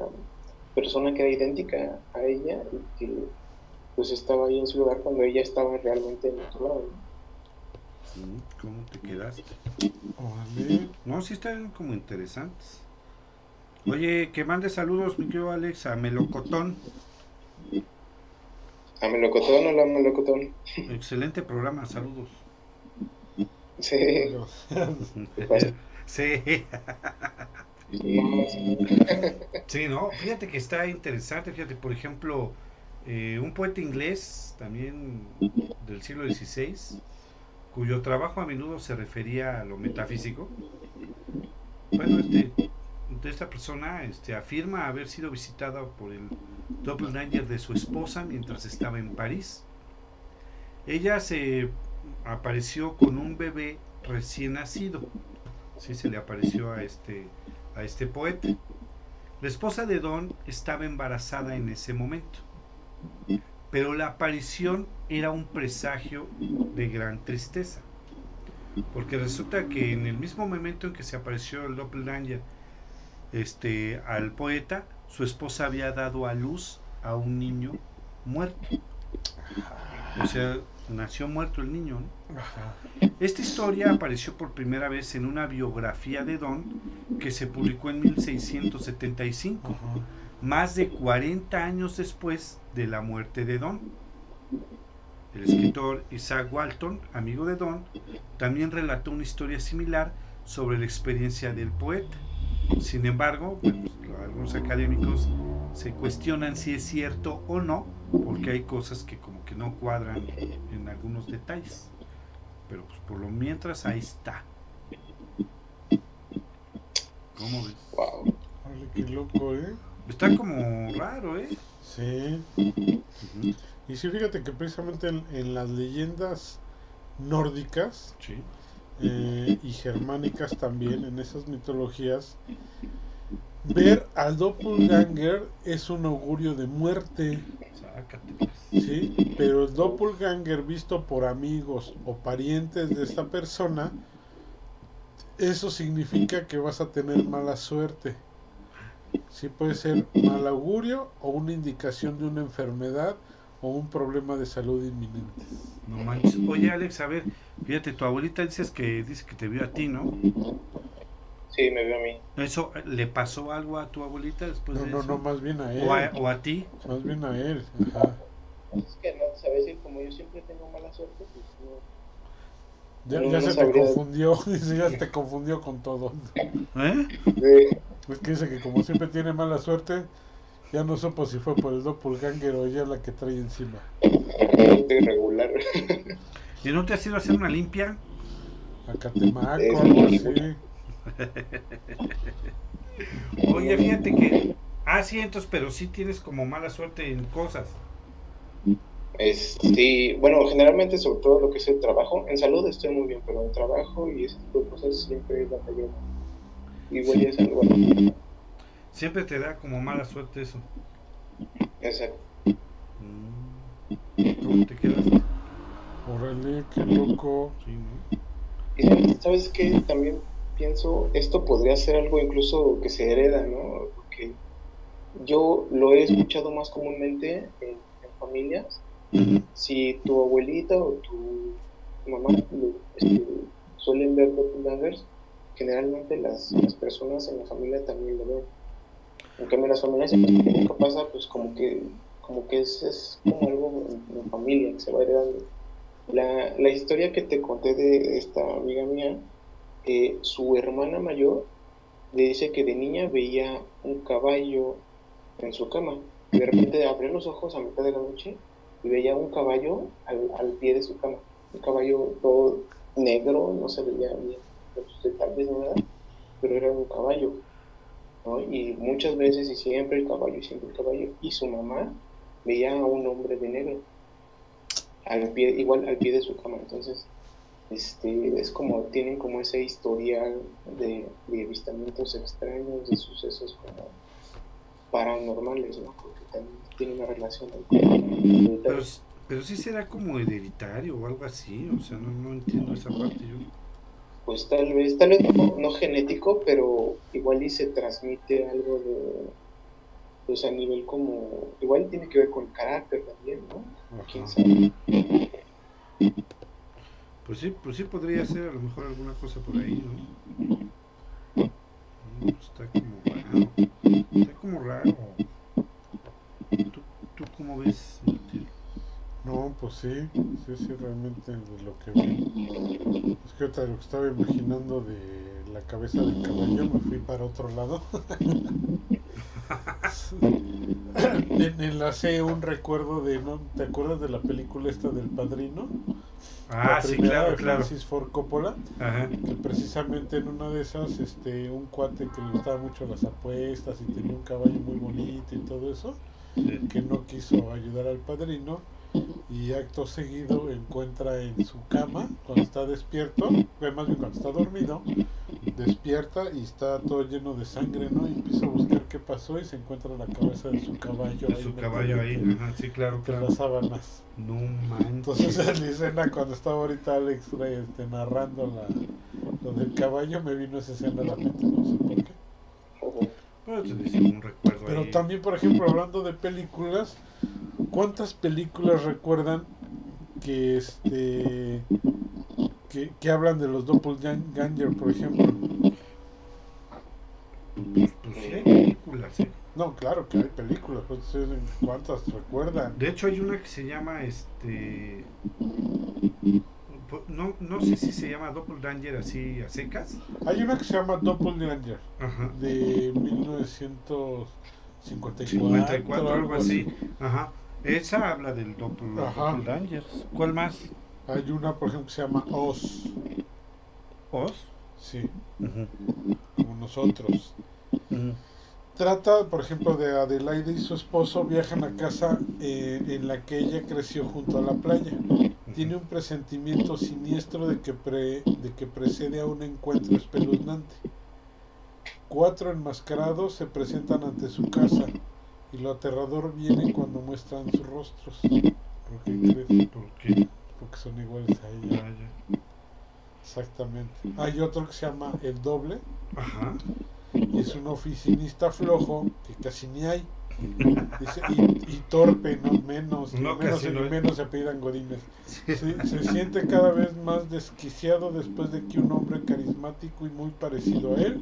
persona que era idéntica a ella y que pues estaba ahí en su lugar cuando ella estaba realmente en otro lado. ¿Cómo te quedaste? No, sí están como interesantes. Oye, que mande saludos, mi querido Alex, a Melocotón. A Melocotón, hola Melocotón. Excelente programa, saludos. Sí. [LAUGHS] sí. [LAUGHS] sí, no, fíjate que está interesante, fíjate, por ejemplo, eh, un poeta inglés, también del siglo XVI, cuyo trabajo a menudo se refería a lo metafísico. Bueno, este, esta persona este, afirma haber sido visitada por el doppelganger de su esposa mientras estaba en París. Ella se apareció con un bebé recién nacido. Sí, se le apareció a este, a este poeta. La esposa de Don estaba embarazada en ese momento pero la aparición era un presagio de gran tristeza. Porque resulta que en el mismo momento en que se apareció el doppelganger este, al poeta, su esposa había dado a luz a un niño muerto. O sea, nació muerto el niño. Esta historia apareció por primera vez en una biografía de Don que se publicó en 1675 más de 40 años después de la muerte de Don. El escritor Isaac Walton, amigo de Don, también relató una historia similar sobre la experiencia del poeta. Sin embargo, algunos académicos se cuestionan si es cierto o no, porque hay cosas que como que no cuadran en algunos detalles. Pero pues por lo mientras ahí está. ¿Cómo ves? Wow. qué loco, ¿eh? Está como raro, ¿eh? Sí. Y sí, fíjate que precisamente en, las leyendas nórdicas eh, y germánicas también, en esas mitologías, ver al doppelganger es un augurio de muerte. Sí, pero el doppelganger visto por amigos o parientes de esta persona, eso significa que vas a tener mala suerte. Sí puede ser mal augurio o una indicación de una enfermedad o un problema de salud inminente. No manches. Oye, Alex, a ver, fíjate, tu abuelita dices que dice que te vio a ti, ¿no? Sí, me vio a mí. ¿Eso le pasó algo a tu abuelita después no, de no, eso? No, más bien a él. ¿O a, ti? Más bien a él, ajá. Es que no, sabes, como yo siempre tengo mala suerte, pues no... Ya, [LAUGHS] ya se te confundió, ya te confundió con todo. ¿Eh? Sí. Pues que dice que como siempre tiene mala suerte, ya no supo si fue por el doppelganger o ella la que trae encima. Irregular. ¿Y no te has ido a hacer una limpia? A Catemaco, algo así. Oye, fíjate que. Ah, sí, entonces, pero sí tienes como mala suerte en cosas. Es, sí, bueno, generalmente, sobre todo lo que es el trabajo, en salud estoy muy bien, pero en trabajo y ese tipo de cosas siempre la yo igual es algo. Siempre te da como mala suerte eso. Exacto. Mm. ¿Cómo te quedaste? Órale, qué loco. Y sabes que también pienso, esto podría ser algo incluso que se hereda, ¿no? Porque yo lo he escuchado más comúnmente en, familias. Si tu abuelita o tu mamá este, suelen ver doppelgangers, generalmente las, las, personas en la familia también lo ven. En cambio, las familias, ¿qué pasa? Pues como que, como que es, es como algo en, familia que se va heredando. La, la historia que te conté de esta amiga mía, eh, su hermana mayor le dice que de niña veía un caballo en su cama. Y de repente abrió los ojos a mitad de la noche y veía un caballo al, al pie de su cama. Un caballo todo negro, no se veía bien tal vez nada, pero era un caballo. ¿No? Y muchas veces y siempre el caballo, y siempre el caballo. Y su mamá veía a un hombre de negro, al pie, igual al pie de su cama. Entonces, este, es como, tienen como ese historial de, de avistamientos extraños, de sucesos como paranormales, ¿no? Porque también tiene una relación. Pero, pero sí será como hereditario o algo así, o sea, no, no entiendo esa parte yo. Pues tal vez, tal vez no, no genético, pero igual y se transmite algo de, pues a nivel como, igual tiene que ver con el carácter también, ¿no? ¿Quién sabe? Pues sí, pues sí podría ser a lo mejor alguna cosa por ahí, ¿no? Mm, Está como raro. Está como raro. ¿Tú, tú cómo ves? No, pues sí, sí, sí, realmente de lo que vi. Es que ahorita lo que estaba imaginando de la cabeza del caballo me fui para otro lado. [LAUGHS] En- Enlacé un recuerdo de, ¿no? ¿Te acuerdas de la película esta del padrino? Ah, la sí, claro, de claro. Francis Ford Coppola, Ajá. que precisamente en una de esas, este, un cuate que le gustaba mucho las apuestas y tenía un caballo muy bonito y todo eso, que no quiso ayudar al padrino y acto seguido encuentra en su cama cuando está despierto, más bien cuando está dormido, despierta y está todo lleno de sangre, ¿no? Y empieza a buscar qué pasó y se encuentra la cabeza de su caballo De su caballo ahí, metida ajá, sí, claro, entre claro. las sábanas. No manches. Entonces en la escena cuando estaba ahorita Alex este, narrando la, lo del caballo me vino esa escena a la mente, no sé por qué. Bueno, dice un recuerdo Pero ahí. también, por ejemplo, hablando de películas, ¿cuántas películas recuerdan que este que, que hablan de los doppelganger, por ejemplo? Pues, pues sí hay películas, ¿eh? No, claro que hay películas, pues, ¿cuántas recuerdan? De hecho hay una que se llama este po- no, no sé si se llama Doppelganger así a secas. Hay una que se llama Doppelganger Ajá. de 1954, 54 algo así. Ajá. Esa habla del doppel, Ajá. Doppelganger. ¿Cuál más? Hay una, por ejemplo, que se llama Oz, Oz. sí, Ujú, como nosotros. Trata, por ejemplo, de Adelaide y su esposo viajan a casa eh, en la que ella creció junto a la playa. Tiene un presentimiento siniestro de que, pre- de que precede a un encuentro espeluznante. Cuatro enmascarados se presentan ante su casa y lo aterrador viene cuando muestran sus rostros. ¿Por qué crees? ¿Por qué? Porque son iguales a ella. Vaya. Exactamente. Hay otro que se llama El Doble Ajá. y es un oficinista flojo que casi ni hay. Dice, y, y torpe, no menos, No, menos y no ni es. menos se apellidan Godínez. Se siente cada vez más desquiciado después de que un hombre carismático y muy parecido a él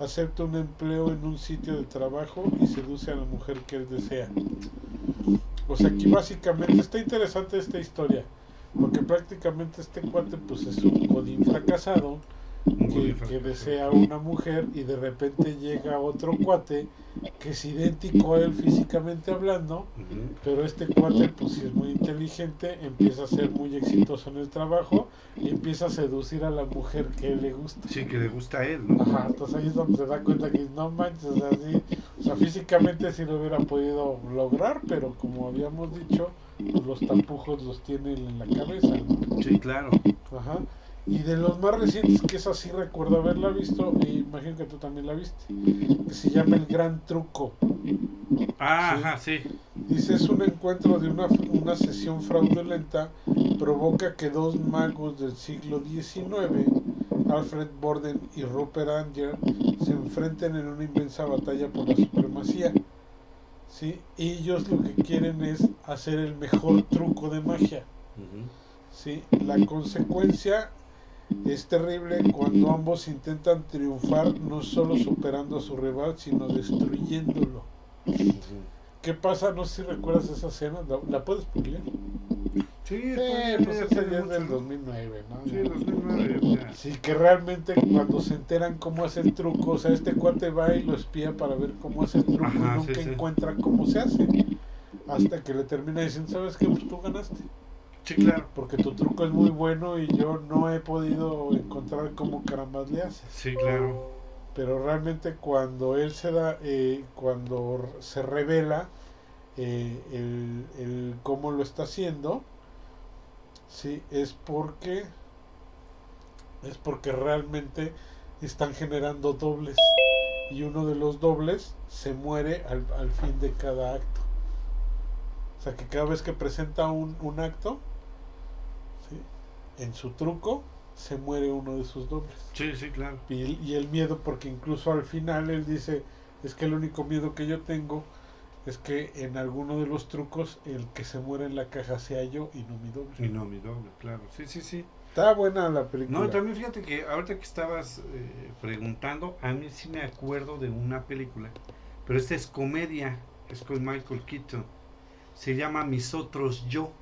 acepta un empleo en un sitio de trabajo y seduce a la mujer que él desea. O sea, aquí básicamente está interesante esta historia, porque prácticamente este cuate pues es un godín fracasado que, desea una mujer y de repente llega otro cuate que es idéntico a él físicamente hablando, pero este cuate pues si es muy inteligente, empieza a ser muy exitoso en el trabajo y empieza a seducir a la mujer que le gusta. Sí, que le gusta a él, ¿no? Ajá, entonces ahí es donde se da cuenta que no manches, o sea, sí, o sea, físicamente sí lo hubiera podido lograr, pero como habíamos dicho, pues los tapujos los tiene en la cabeza, ¿no? Sí, claro. Ajá. Y de los más recientes, que esa sí recuerdo haberla visto, y imagino que tú también la viste, que se llama El Gran Truco. Ah, Sí. ajá, sí. Dice, es un encuentro de una, una sesión fraudulenta, provoca que dos magos del siglo XIX, Alfred Borden y Rupert Anger, se enfrenten en una inmensa batalla por la supremacía. ¿Sí? Y ellos lo que quieren es hacer el mejor truco de magia. ¿sí? La consecuencia es terrible cuando ambos intentan triunfar no solo superando a su rival, sino destruyéndolo. ¿Qué pasa? No sé si recuerdas esa escena, ¿la, la puedes publicar? Sí, Eh, pues, esa ya es del ¿no? 2009, ¿no? Sí, Ya. 2009. ya. Sí, que realmente cuando se enteran cómo hace el truco, o sea, este cuate va y lo espía para ver cómo hace el truco Ajá, y nunca sí, sí. encuentra cómo se hace. Hasta que le termina diciendo, ¿sabes qué? Pues tú ganaste. Sí, claro. Porque tu truco es muy bueno y yo no he podido encontrar cómo carambas le haces. Sí, claro. Pero realmente cuando él se da, eh, cuando se revela eh, el, el cómo lo está haciendo, sí, es porque es porque realmente están generando dobles. y uno de los dobles se muere al, al fin de cada acto. O sea que cada vez que presenta un, un acto. En su truco, se muere uno de sus dobles. Sí, sí, claro. Y, y el miedo, porque incluso al final él dice, es que el único miedo que yo tengo es que en alguno de los trucos el que se muere en la caja sea yo y no mi doble. Y no mi doble, claro. Sí, sí, sí. Está buena la película. No, también fíjate que ahorita que estabas eh, preguntando, a mí sí me acuerdo de una película, pero esta es comedia, es con Michael Keaton. Se llama Mis Otros Yo,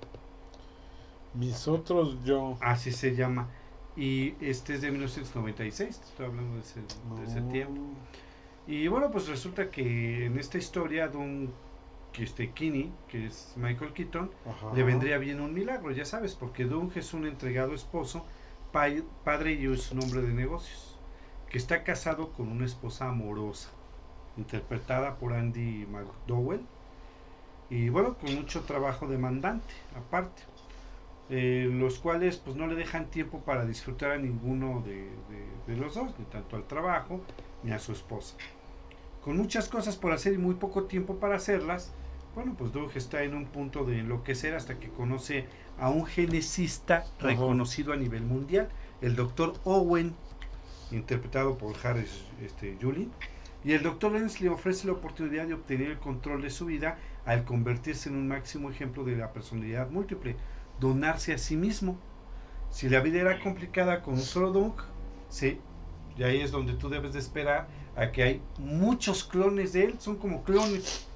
Mis otros yo. así se llama. Y este es de 1996, te estoy hablando de ese, de ese tiempo. Y bueno, pues resulta que en esta historia, Don que este Kinney, que es Michael Keaton, Ajá. le vendría bien un milagro, ya sabes, porque Doug es un entregado esposo, pa- padre y es un hombre de negocios, que está casado con una esposa amorosa, interpretada por Andy McDowell, y bueno, con mucho trabajo demandante, aparte, eh, los cuales pues no le dejan tiempo para disfrutar a ninguno de, de- de los dos, ni tanto al trabajo ni a su esposa. Con muchas cosas por hacer y muy poco tiempo para hacerlas, bueno, pues Doug está en un punto de enloquecer hasta que conoce a un genesista reconocido a nivel mundial, el doctor Owen, interpretado por Harris este, Julin. Y el doctor Lenz le ofrece la oportunidad de obtener el control de su vida al convertirse en un máximo ejemplo de la personalidad múltiple, donarse a sí mismo. Si la vida era complicada con un solo Doug, sí, y ahí es donde tú debes de esperar a que hay muchos clones de él, son como clones,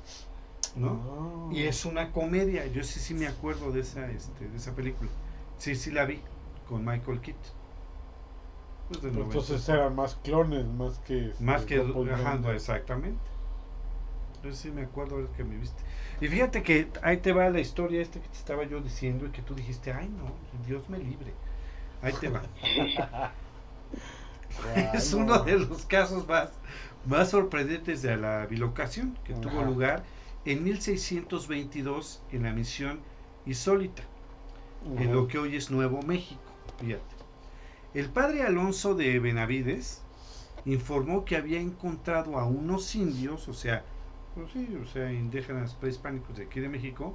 ¿no? Ah. Y es una comedia. Yo sí sí me acuerdo de esa este, de esa película. Sí sí la vi con Michael Keaton. Pues Entonces 90. eran más clones, más que... este, más que ajá, exactamente. Yo sí me acuerdo ahora que me viste. Y fíjate que ahí te va la historia esta que te estaba yo diciendo y que tú dijiste, "Ay, no, Dios me libre." Ahí te va. [LAUGHS] [LAUGHS] es uno de los casos más, más sorprendentes de la bilocación que tuvo lugar en 1622 en la misión insólita, en Ajá. lo que hoy es Nuevo México. Fíjate. El padre Alonso de Benavides informó que había encontrado a unos indios, o sea, pues sí, o sea, indígenas prehispánicos de aquí de México,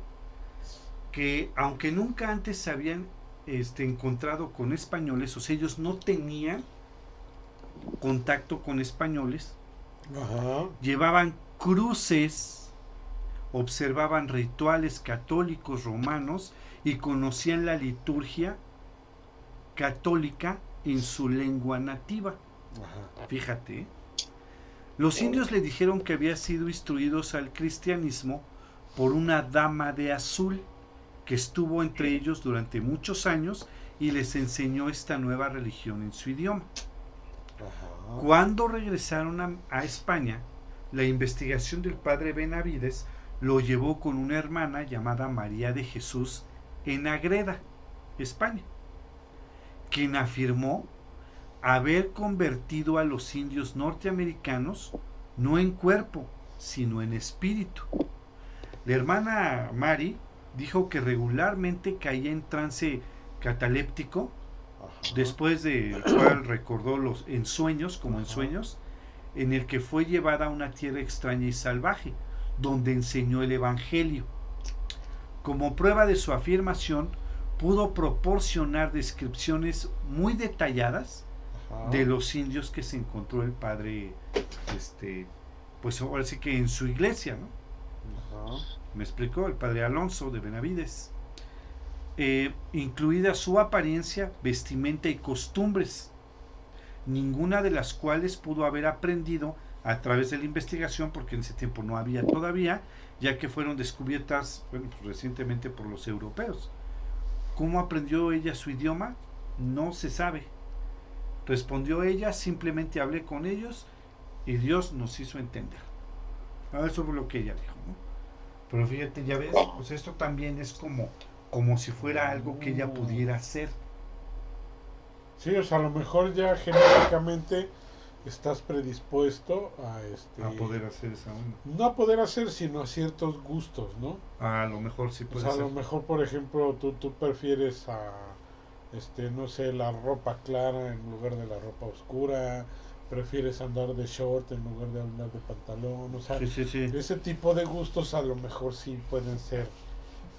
que aunque nunca antes se habían este, encontrado con españoles, o sea, ellos no tenían contacto con españoles, Ajá. llevaban cruces, observaban rituales católicos romanos y conocían la liturgia católica en su lengua nativa. Ajá. Fíjate. Los indios le dijeron que había sido instruidos al cristianismo por una dama de azul que estuvo entre ellos durante muchos años y les enseñó esta nueva religión en su idioma. Ajá. Cuando regresaron a, a España, la investigación del padre Benavides lo llevó con una hermana llamada María de Jesús en Agreda, España, quien afirmó haber convertido a los indios norteamericanos no en cuerpo, sino en espíritu. La hermana Mari dijo que regularmente caía en trance cataléptico Ajá. después de cual recordó los ensueños, como Ajá. ensueños, en el que fue llevada a una tierra extraña y salvaje, donde enseñó el Evangelio. Como prueba de su afirmación, pudo proporcionar descripciones muy detalladas Ajá. de los indios que se encontró el padre, este, pues ahora sí que en su iglesia, ¿no? Ajá. me explicó el padre Alonso de Benavides, Eh, incluida su apariencia, vestimenta y costumbres, ninguna de las cuales pudo haber aprendido a través de la investigación, porque en ese tiempo no había todavía, ya que fueron descubiertas bueno, pues, recientemente por los europeos. ¿Cómo aprendió ella su idioma? No se sabe. Respondió ella, simplemente hablé con ellos y Dios nos hizo entender. Ah, Eso fue lo que ella dijo. ¿no? Pero fíjate, ya ves, pues esto también es como, como si fuera algo que ella pudiera hacer. Sí, o sea, a lo mejor ya genéticamente estás predispuesto a este A poder hacer esa onda. no a poder hacer, sino a ciertos gustos, ¿no? A lo mejor sí O puede sea, a lo mejor, por ejemplo, tú, tú prefieres a, este, no sé, la ropa clara en lugar de la ropa oscura, prefieres andar de short en lugar de andar de pantalón, o sea, Sí, sí, sí. ese tipo de gustos a lo mejor sí pueden ser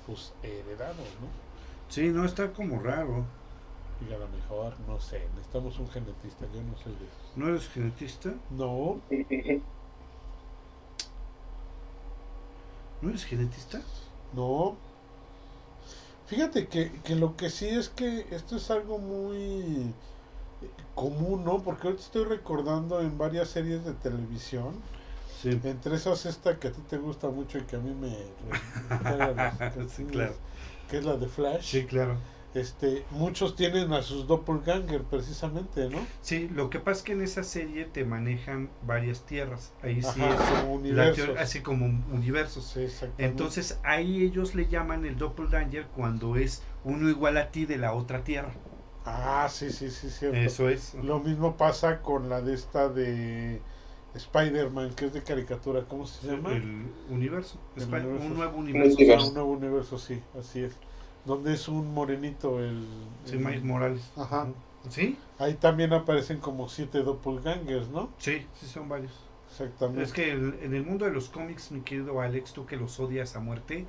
pues heredados, ¿no? Sí, no está como raro. Y a lo mejor, no sé, necesitamos un genetista, yo no soy de esos. ¿No eres genetista? No, ¿No eres genetista? no. Fíjate que, que lo que sí es que esto es algo muy eh, común, ¿no? Porque ahorita estoy recordando en varias series de televisión, Sí. entre esas esta que a ti te gusta mucho y que a mí me... me [LAUGHS] Sí, claro. Que es la de Flash. Sí, claro. Este, muchos tienen a sus doppelganger precisamente, ¿no? Sí, lo que pasa es que en esa serie te manejan varias tierras. Ahí sí Ajá, es como universos. teoría- así como universos. Sí, exactamente. Entonces ahí ellos le llaman el doppelganger cuando es uno igual a ti de la otra tierra. Ah, sí, sí, sí, cierto. Eso es. Lo mismo pasa con la de esta de Spider-Man, que es de caricatura, ¿cómo se llama? El universo. El Spi- universo. Un nuevo Un universo. Ah, universo. un nuevo universo, sí, así es. Donde es un morenito el... Sí, el- Miles Morales. Ajá. ¿Sí? Ahí también aparecen como siete doppelgangers, ¿no? Sí, sí son varios. Exactamente. Es que el- en el mundo de los cómics, mi querido Alex, tú que los odias a muerte,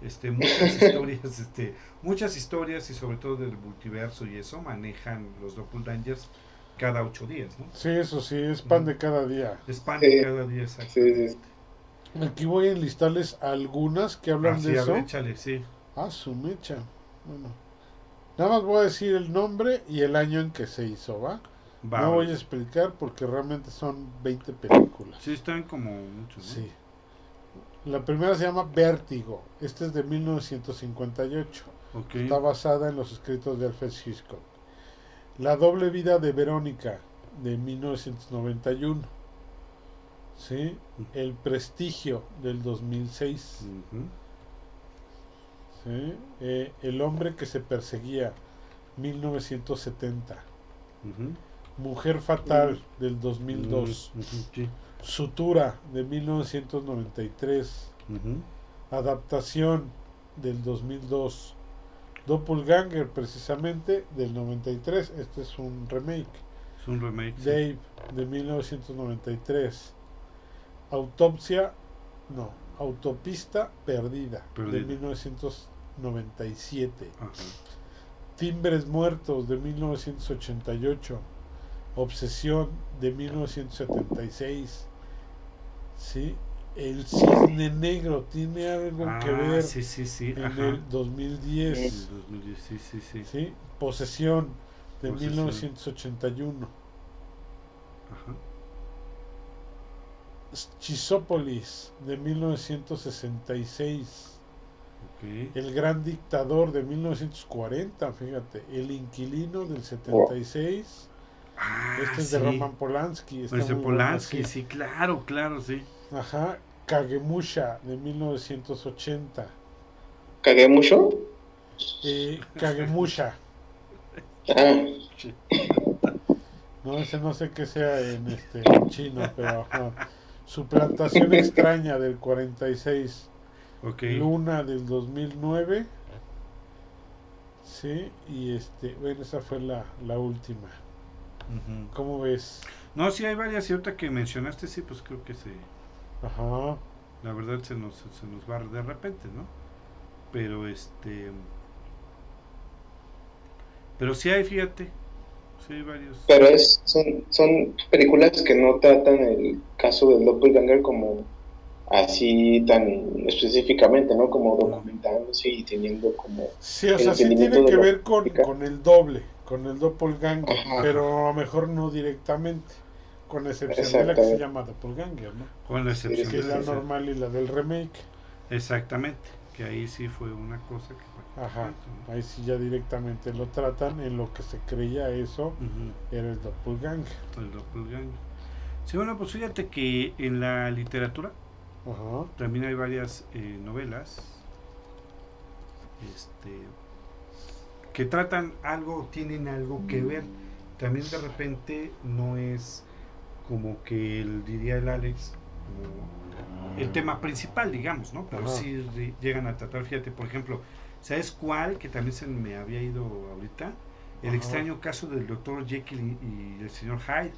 este, [LAUGHS] muchas historias, este, muchas historias y sobre todo del multiverso y eso manejan los doppelgangers cada ocho días, ¿no? Sí, eso sí, es pan de cada día. Es pan Sí. de cada día, exacto. Sí, sí. Aquí voy a enlistarles algunas que hablan Ah, sí, de eso. ver, échale, sí. Ah, su mecha. Bueno. Nada más voy a decir el nombre y el año en que se hizo, ¿va? No voy a explicar porque realmente son 20 películas. Sí, están como muchos, ¿no? Sí. La primera se llama Vértigo. Esta es de 1958. Ok. Está basada en los escritos de Alfred Hitchcock. La doble vida de Verónica de 1991. ¿Sí? El prestigio del 2006. Ujú. ¿Sí? Eh, el hombre que se perseguía 1970. Ujú. Mujer fatal del 2002. Ujú, sí. Sutura de 1993. Ujú. Adaptación del 2002. Doppelganger precisamente del 93. Este es un remake. Es un remake. sí. Dave de 1993. Autopsia, no, Autopista Perdida, de Perdida. 1997. Ajá. Timbres Muertos de 1988. Obsesión de 1976. ¿Sí? El Cisne Negro tiene algo que Ah, ver sí, sí, sí. en Ajá. el 2010. El 2010, sí, sí, sí. ¿sí? Posesión de Posesión. 1981. Ajá. Chisópolis de 1966. Ok. El Gran Dictador de 1940, fíjate. El Inquilino del 76. Ah, este es de sí. Roman Polanski. está Es de muy bueno, Polanski, sí. sí, claro, claro, sí. Ajá. Kagemusha de 1980. ¿Cagué mucho? Eh, Kagemusha. [LAUGHS] Ah, No, ese no sé qué sea en este en chino, pero ajá. Suplantación extraña del 46. Ok. Luna del 2009. Sí, y este, bueno, esa fue la, la última. ¿Cómo ves? No, sí hay varias y ahorita que mencionaste, sí, pues creo que sí. Ajá. La verdad se nos, se nos va de repente, ¿no? Pero este... Pero sí hay, fíjate. Sí hay varios. pero es, son, son películas que no tratan el caso del doppelganger como así tan específicamente, ¿no? Como documentándose y teniendo como... Sí, o sea, sí tiene que ver con, con el doble, con el doppelganger, Ajá. pero a lo mejor no directamente, con excepción de la que se llama doppelganger, ¿no? Con la excepción Que de es la normal y la del remake. Exactamente. Que ahí sí fue una cosa que... fue- Ajá. Ahí sí ya directamente lo tratan, en lo que se creía eso era el doppelganger. El doppelganger. Sí, bueno, pues fíjate que en la literatura Ajá. también hay varias eh, novelas este, que tratan algo, tienen algo que ver. También de repente no es como que el, diría el Alex, como el tema principal, digamos, ¿no? Pero Ajá. sí llegan a tratar, fíjate, por ejemplo, ¿sabes cuál? Que también se me había ido ahorita. El Ajá. extraño caso del doctor Jekyll y, y el señor Hyde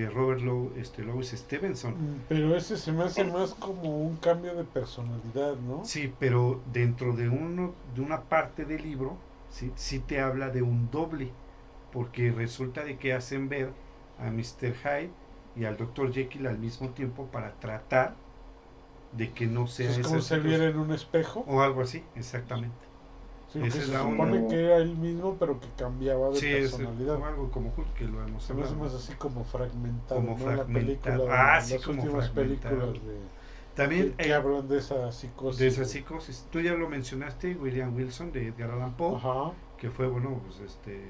de Robert Lowe, este, Louis Stevenson. Mm, Pero ese se me hace más como un cambio de personalidad, ¿no? Sí, pero dentro de uno de una parte del libro sí, sí te habla de un doble, porque resulta de que hacen ver a Mr. Hyde y al Dr. Jekyll al mismo tiempo para tratar de que no sea es como se viera en un espejo. o algo así, exactamente. Sí, esa que es se la supone onda. que era el mismo, pero que cambiaba de Sí, es personalidad. o algo como Hulk que lo hemos hablado. más así como fragmentado, Como ¿no? La fragmentado. película, Ah, sí, las como últimas películas de, También que, que eh, hablan de esa psicosis. de esa psicosis. Tú ya lo mencionaste, William Wilson de Edgar Allan Poe, Ajá. que fue bueno, pues este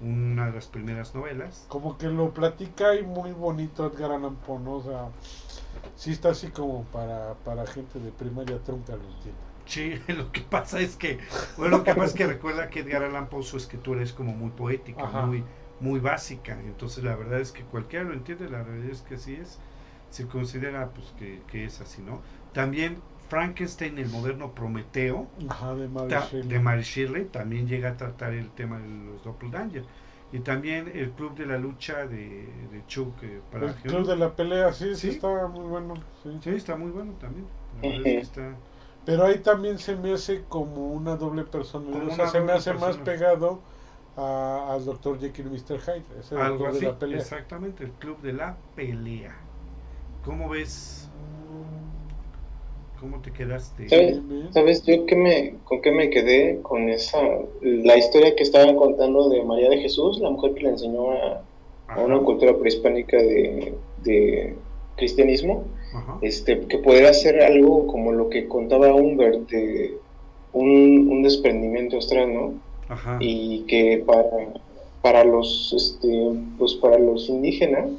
una de las primeras novelas. Como que lo platica y muy bonito Edgar Allan Poe, ¿no? O sea, sí está así como para, para gente de primaria trunca, lo entiendo. Sí, [LAUGHS] lo que pasa es que, bueno, lo que pasa es que recuerda que Edgar Allan Poe su escritura es como muy poética, Ajá. muy muy básica, entonces la verdad es que cualquiera lo entiende, la realidad es que así es, se considera pues que, que es así, ¿no? También Frankenstein, el moderno Prometeo, Ajá, de Mary ta- Shelley. de Mary Shelley, también llega a tratar el tema de los doppelganger. Y también el Club de la Lucha de, de Chuck eh, para El club de la pelea, sí, sí, Sí. está muy bueno. sí. Sí, está muy bueno también. La verdad es que está... [LAUGHS] Pero ahí también se me hace como una doble personalidad. Como o sea, se me hace más pegado a- al Dr. Jekyll y Mr. Hyde. Ese era el Algo club así, de la pelea. exactamente, el club de la pelea. ¿Cómo ves? ¿Cómo te quedaste? ¿Sabes? ¿Sabes yo qué me, con qué me quedé? Con esa, la historia que estaban contando de María de Jesús, la mujer que le enseñó a, una cultura prehispánica de, de cristianismo, ajá, este, que pudiera ser algo como lo que contaba Humbert, de un, un desprendimiento astral, ¿no? ajá, Y que para, para los, este, pues para los indígenas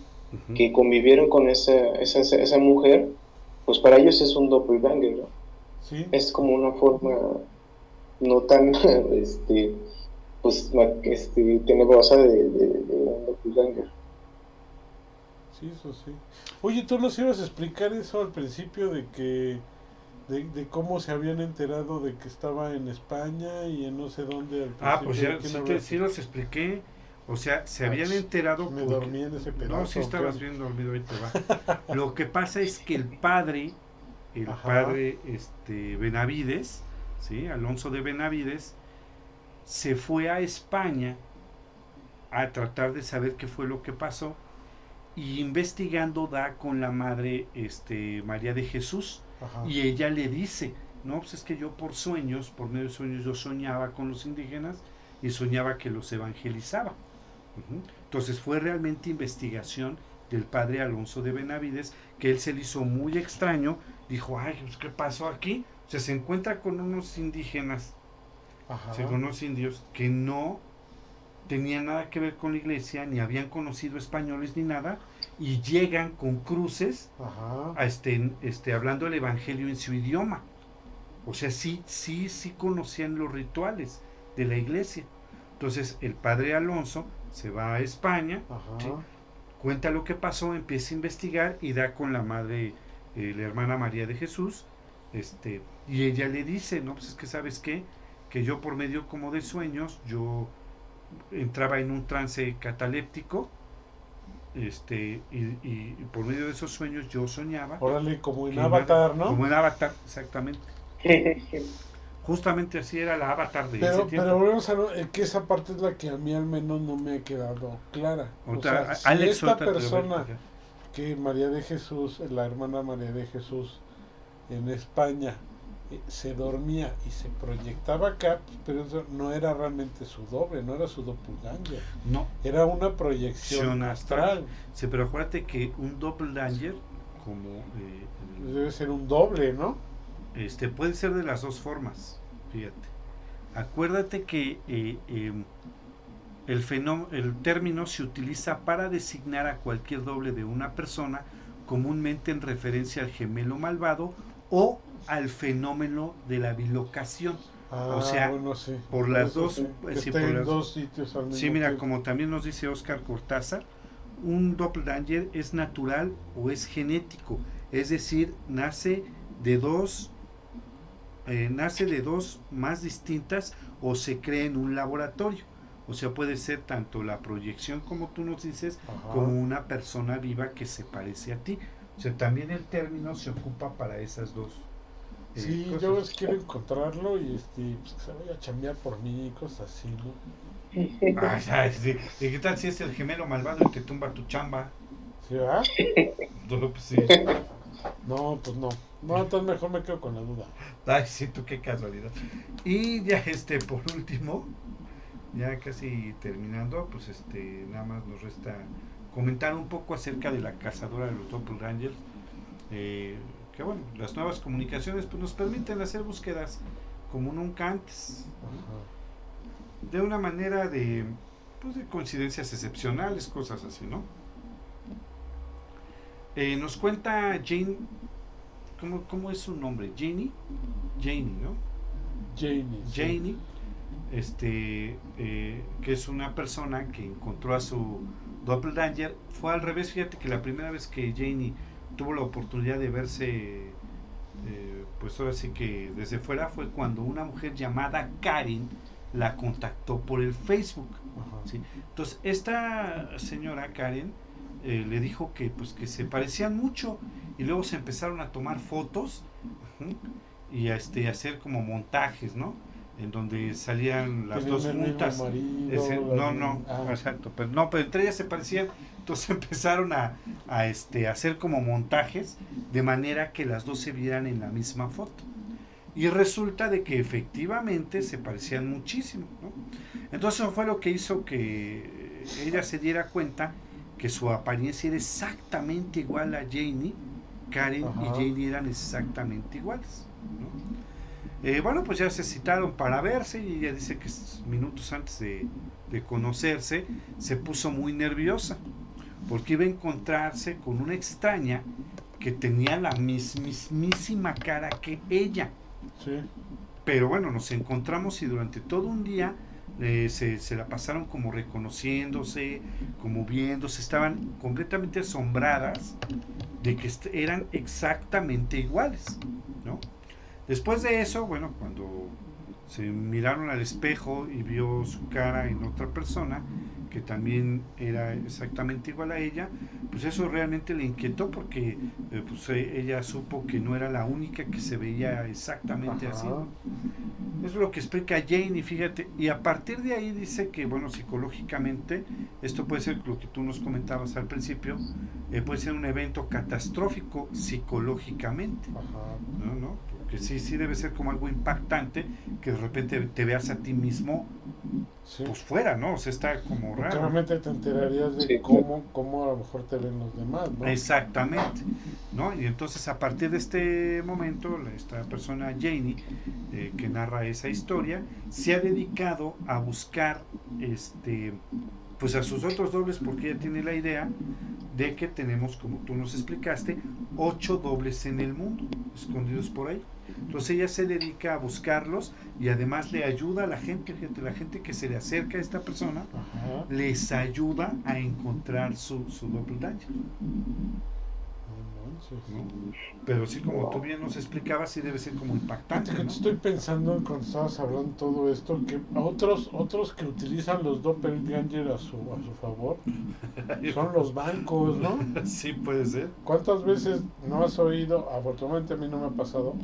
que convivieron con esa, esa, esa mujer, pues para ellos es un doppelganger, ¿no? Sí, es como una forma no tan [LAUGHS] este pues este tenebrosa de, de, de un doppelganger sí, eso sí. Oye, tú nos ibas a explicar eso al principio de que. De, de cómo se habían enterado de que estaba en España y en no sé dónde al Ah, pues ya ¿Quién sí, habla te- así? sí los expliqué. O sea, se Ah, habían enterado. Me porque- dormí en ese pedazo. No, sí estabas bien dormido, ahí te va. Lo que pasa es que el padre, el Ajá. padre este, Benavides, ¿sí? Alonso de Benavides, se fue a España a tratar de saber qué fue lo que pasó y investigando da con la madre este, María de Jesús Ajá. y ella le dice, no, pues es que yo por sueños, por medio de sueños, yo soñaba con los indígenas y soñaba que los evangelizaba. Entonces fue realmente investigación del padre Alonso de Benavides, que él se le hizo muy extraño, dijo, ay, pues, ¿qué pasó aquí? O sea, se encuentra con unos indígenas, Ajá. con unos indios, que no tenían nada que ver con la iglesia, ni habían conocido españoles ni nada, y llegan con cruces Ajá. a este, este, hablando el evangelio en su idioma. O sea, sí, sí, sí conocían los rituales de la iglesia. Entonces el padre Alonso se va a España. Sí. cuenta lo que pasó, empieza a investigar y da con la madre, eh, la hermana María de Jesús, este, y ella le dice, no, pues es que sabes qué, que yo por medio como de sueños, yo entraba en un trance cataléptico, este, y, y- y por medio de esos sueños yo soñaba. Órale, como en Avatar, ¿no? Como en Avatar, exactamente. Justamente así era la Avatar de ese Pero, tiempo. pero volvemos a lo- eh, que esa parte es la que a mí al menos no me ha quedado clara. O sea, si Alex, esta a persona que María de Jesús, la hermana María de Jesús en España, eh, se dormía y se proyectaba acá, pues, pero eso no era realmente su doble, no era su doppelganger, No, era una proyección astral. astral. sí, pero acuérdate que un doppelganger, como eh, Debe ser un doble, ¿no? este, puede ser de las dos formas, fíjate. Acuérdate que eh, em, el, fenó- el término se utiliza para designar a cualquier doble de una persona, comúnmente en referencia al gemelo malvado o al fenómeno de la bilocación. Ah, sea, bueno, sí. por las Eso dos, sí, eh, por las- dos sitios al mismo Sí, mira, tiempo. como también nos dice Oscar Cortázar, un doppelganger es natural o es genético, es decir, nace de dos, eh, nace de dos más distintas o se crea en un laboratorio. O sea, puede ser tanto la proyección, como tú nos dices, Ajá. como una persona viva que se parece a ti. O sea, también el término se ocupa para esas dos. Sí, cosas. yo es- quiero encontrarlo y este, pues, que se vaya a chambear por mí y cosas así, ¿no? [LAUGHS] Ay, ay, sí. ¿Y qué tal si es el gemelo malvado y te tumba tu chamba? ¿Sí, verdad? No, pues sí. No, pues no. No, entonces mejor me quedo con la duda. Ay, sí, tú qué casualidad. Y ya este, por último, ya casi terminando, pues este, nada más nos resta comentar un poco acerca de la cazadora de los Doppelgangers. Eh, que bueno, las nuevas comunicaciones pues, nos permiten hacer búsquedas como nunca antes. De una manera de, pues, de coincidencias excepcionales, cosas así, ¿no? Eh, nos cuenta Jane, ¿cómo, ¿cómo es su nombre? Janie, Janie, ¿no? Janie. Janie, este, eh, que es una persona que encontró a su doppelganger. Fue al revés, fíjate que la primera vez que Janie tuvo la oportunidad de verse, eh, pues ahora sí que desde fuera, fue cuando una mujer llamada Karen la contactó por el Facebook. Sí. Entonces, esta señora Karen eh, le dijo que pues que se parecían mucho y luego se empezaron a tomar fotos y a este hacer como montajes, ¿no? En donde salían las dos juntas. marido, Ese- la no, no, ah, exacto, pero no, pero entre ellas se parecían, entonces [LAUGHS] empezaron a, a, este, a hacer como montajes de manera que las dos se vieran en la misma foto. Y resulta de que efectivamente se parecían muchísimo, ¿no? Entonces fue lo que hizo que ella se diera cuenta que su apariencia era exactamente igual a Janie, Karen y. Janie eran exactamente iguales, ¿no? Eh, bueno, pues ya se citaron para verse y ella dice que minutos antes de, de conocerse se puso muy nerviosa porque iba a encontrarse con una extraña que tenía la mismísima cara que ella. Sí. Pero bueno, nos encontramos y durante todo un día eh, se, se la pasaron como reconociéndose, como viéndose, estaban completamente asombradas de que eran exactamente iguales, ¿no? Después de eso, bueno, cuando se miraron al espejo y vio su cara en otra persona, que también era exactamente igual a ella, pues eso realmente le inquietó porque eh, pues, eh, ella supo que no era la única que se veía exactamente así. Eso es lo que explica Jane y fíjate, y a partir de ahí dice que, bueno, psicológicamente, esto puede ser lo que tú nos comentabas al principio, eh, puede ser un evento catastrófico psicológicamente, Ajá. ¿no? ¿no? Porque sí, sí debe ser como algo impactante que de repente te veas a ti mismo, Sí. pues fuera, ¿no? O sea, está como raro. realmente te enterarías de Sí, cómo, cómo a lo mejor te ven los demás, ¿no? Exactamente, ¿no? Y entonces a partir de este momento, esta persona, Janie, eh, que narra esa historia, se ha dedicado a buscar, este, pues a sus otros dobles, porque ella tiene la idea de que tenemos, como tú nos explicaste, ocho dobles en el mundo, escondidos por ahí. Entonces ella se dedica a buscarlos y además le ayuda a la gente, fíjate, la gente que se le acerca a esta persona, Ajá. les ayuda a encontrar su, su. No manches. ¿No? Pero sí, como tú bien nos explicabas, sí debe ser como impactante. ¿no? estoy pensando cuando estabas hablando todo esto que otros otros que utilizan los doppelganger a su a su favor [LAUGHS] son los bancos, ¿no? Sí, puede ser. ¿Cuántas veces no has oído, afortunadamente a mí no me ha pasado,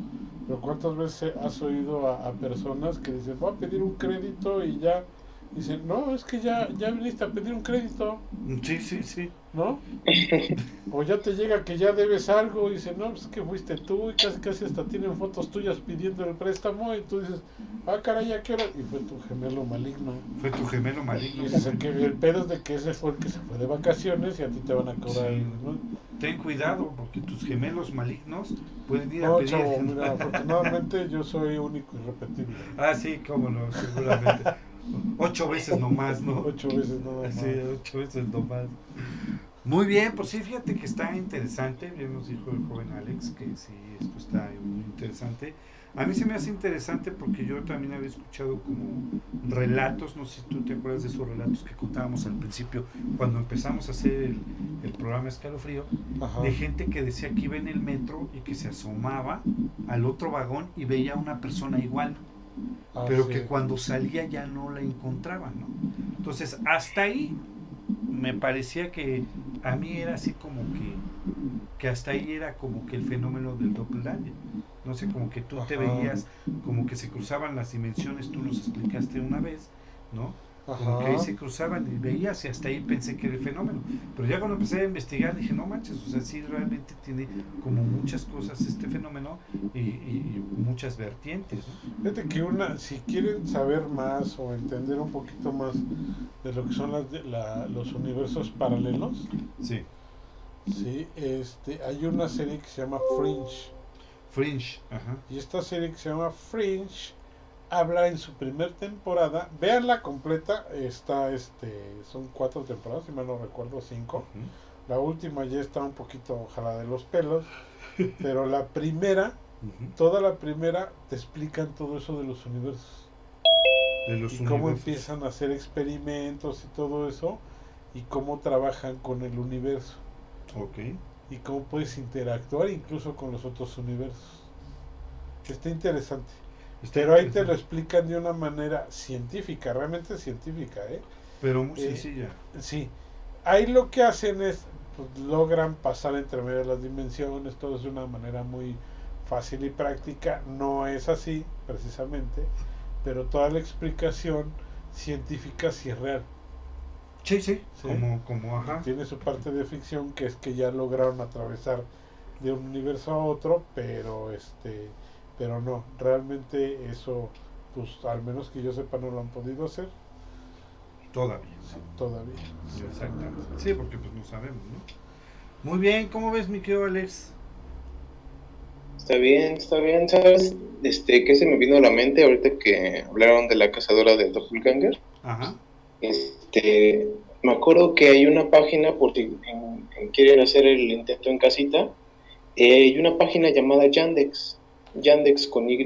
pero cuántas veces has oído a, a personas que dicen, voy a pedir un crédito y ya dicen, no, es que ya, ya viniste a pedir un crédito, Sí, sí, sí. ¿no? [LAUGHS] O ya te llega que ya debes algo y dicen, no, pues es que fuiste tú y casi casi hasta tienen fotos tuyas pidiendo el préstamo y tú dices, ah, caray, ¿a qué hora? Y fue tu gemelo maligno. Fue tu gemelo Y maligno. dices, el, que, el pedo es de que ese fue el que se fue de vacaciones y a ti te van a cobrar. Sí. ¿no? Ten cuidado, porque tus gemelos malignos pueden ir a No, pedir. chavo, [LAUGHS] mira, afortunadamente yo soy único y repetible. Ah, sí, cómo no, seguramente. Ocho veces nomás, ¿no? [LAUGHS] Ocho veces nada más. Sí, ocho veces nomás. Muy bien, pues sí, fíjate que está interesante. Bien nos dijo el joven Alex que sí, esto está muy interesante. A mí se me hace interesante porque yo también había escuchado como relatos, no sé si tú te acuerdas de esos relatos que contábamos al principio, cuando empezamos a hacer el, el programa Escalofrío, Ajá. de gente que decía que iba en el metro y que se asomaba al otro vagón y veía a una persona igual. Ah, pero sí. que cuando salía ya no la encontraban, ¿no? Entonces, hasta ahí me parecía que a mí era así como que, que hasta ahí era como que el fenómeno del doppelganger. No sé, como que tú te veías, como que se cruzaban las dimensiones, tú nos explicaste una vez, ¿no? Como que ahí se cruzaban y veías y hasta ahí pensé que era el fenómeno. Pero ya cuando empecé a investigar dije, no manches, o sea, sí realmente tiene como muchas cosas este fenómeno y, y- y muchas vertientes, ¿no? Fíjate que una, si quieren saber más o entender un poquito más de lo que son las la- los universos paralelos, Sí. sí, este, hay una serie que se llama Fringe. Fringe, ajá. Y esta serie que se llama Fringe habla en su primer temporada, véanla completa, está este, son cuatro temporadas, si mal no recuerdo, cinco. La última ya está un poquito ojalá de los pelos, [LAUGHS] pero la primera, toda la primera, te explican todo eso de los universos. De los y cómo universos. empiezan a hacer experimentos y todo eso, y cómo trabajan con el universo, Ok. y cómo puedes interactuar incluso con los otros universos. Está interesante. Pero ahí te lo explican de una manera científica, realmente científica, ¿eh? Pero muy eh, sencilla. Sí. Ahí lo que hacen es, pues, logran pasar entre medio de las dimensiones, todo es de una manera muy fácil y práctica. No es así, precisamente, pero toda la explicación científica sí es real. Sí, sí. Sí. Como, como, ajá. Tiene su parte de ficción, que es que ya lograron atravesar de un universo a otro, pero este pero no, realmente eso, pues al menos que yo sepa, no lo han podido hacer Todavía. todavía. Exactamente. Sí, porque pues no sabemos, ¿no? Muy bien, ¿cómo ves, mi querido Alex? Está bien, está bien, ¿sabes? Este, ¿qué se me vino a la mente ahorita que hablaron de la cazadora de Doppelganger? Ajá. Este, me acuerdo que hay una página, por si en- en quieren hacer el intento en casita, eh, hay una página llamada Yandex, Yandex con Y.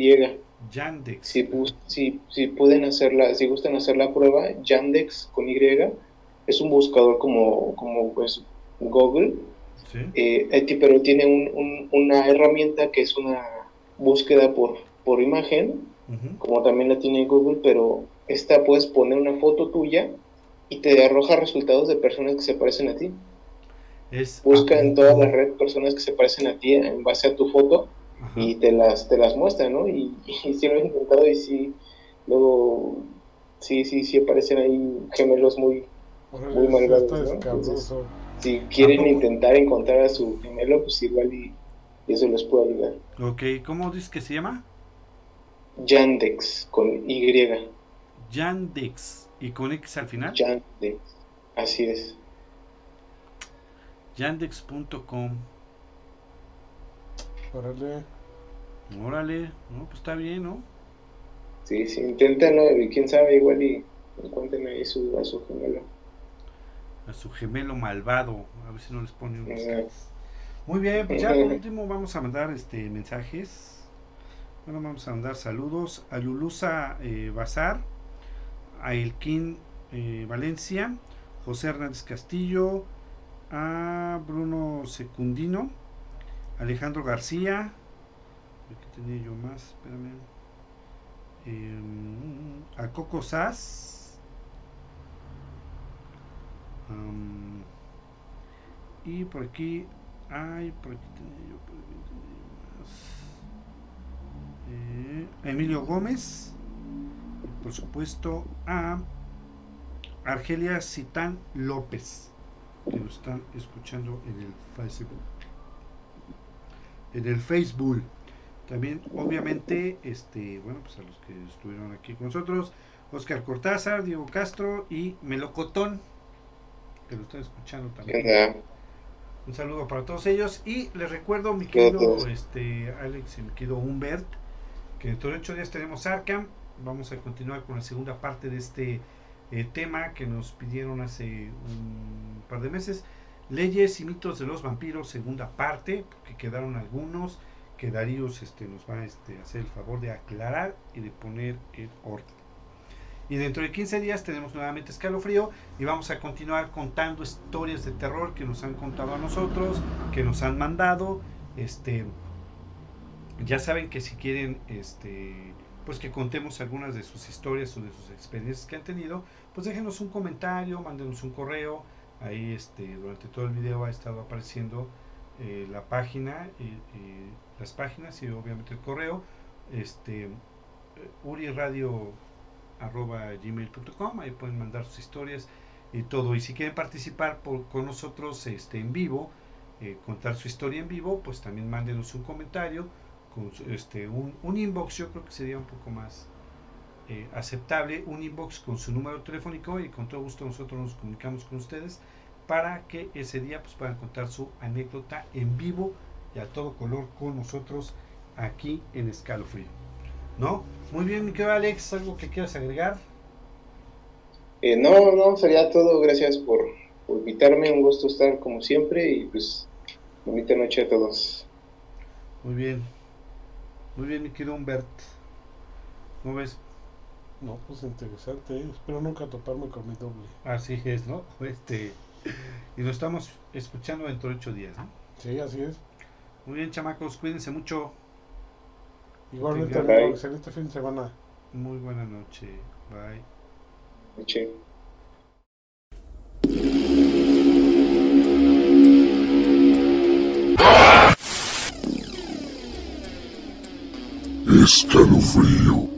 Yandex. Si, si, si pueden hacerla, si gustan hacer la prueba, Yandex con Y, es un buscador como, como pues Google, Sí. eh, pero tiene un- un- una herramienta que es una búsqueda por, por imagen, como también la tiene Google, pero esta puedes poner una foto tuya y te arroja resultados de personas que se parecen a ti. Es Busca en toda la red personas que se parecen a ti en base a tu foto Ajá. y te las te las muestra, ¿no? Y, [LAUGHS] y sí lo he intentado y sí, luego sí, sí, sí aparecen ahí gemelos muy... Órale, Muy eso malvado, está ¿no? escabroso. Si quieren intentar encontrar a su gemelo, pues igual y, y eso les puede ayudar. Ok, ¿cómo dices que se llama? Yandex con Y. Yandex. ¿Y con X al final? Yandex. Así es. Yandex.com. Órale. Órale, no, pues está bien, ¿no? Sí, sí, inténtenlo y quién sabe, igual y encuentren ahí su, a su gemelo. A su gemelo malvado. A ver si no les pone unos Ujú. caras. Muy bien, pues ya por último vamos a mandar este mensajes. Bueno, vamos a mandar saludos a Lulusa eh, Bazar, a Elkin eh, Valencia, José Hernández Castillo, a Bruno Secundino, Alejandro García, ¿qué tenía yo más? Espérame. Em, a Coco Sass, y por aquí, ay, por aquí tenía yo, por aquí tenía yo más. Eh, Emilio Gómez, y por supuesto a Argelia Citán López, que lo están escuchando en el Facebook. En el Facebook. También, obviamente, este, bueno, pues a los que estuvieron aquí con nosotros, Oscar Cortázar, Diego Castro y Melocotón, que lo están escuchando también. Un saludo para todos ellos. Y les recuerdo, mi querido este, Alex y mi querido Humbert, que dentro de ocho días tenemos Arkham. Vamos a continuar con la segunda parte de este eh, tema que nos pidieron hace un par de meses. Leyes y mitos de los vampiros, segunda parte, porque quedaron algunos que Daríos este, nos va este, a hacer el favor de aclarar y de poner en orden. Y dentro de 15 días tenemos nuevamente escalofrío y vamos a continuar contando historias de terror que nos han contado a nosotros, que nos han mandado. Este, ya saben que si quieren este, pues que contemos algunas de sus historias o de sus experiencias que han tenido, pues déjenos un comentario, mándenos un correo. Ahí este, durante todo el video ha estado apareciendo eh, la página, y las páginas y obviamente el correo. Este, uriradio.gmail.com, ahí pueden mandar sus historias y todo. Y si quieren participar con nosotros este, en vivo, eh, contar su historia en vivo, pues también mándenos un comentario, con este, un, un inbox, yo creo que sería un poco más eh, aceptable, un inbox con su número telefónico y con todo gusto nosotros nos comunicamos con ustedes para que ese día pues, puedan contar su anécdota en vivo y a todo color con nosotros aquí en Escalofrío. ¿No? Muy bien, mi querido Alex, ¿algo que quieras agregar? Eh, no, no, sería todo. Gracias por, invitarme. Un gusto estar como siempre y pues bonita noche a todos. Muy bien. Muy bien, mi querido Humbert. ¿Cómo ves? No, pues interesante. ¿eh? Espero nunca toparme con mi doble. Así es, ¿no? Este, y lo estamos escuchando dentro de ocho días, ¿no? Sí, así es. Muy bien, chamacos, cuídense mucho. Igualmente, amigo, excelente fin de semana. Muy buena noche. Bye. Noche. Escalofrío.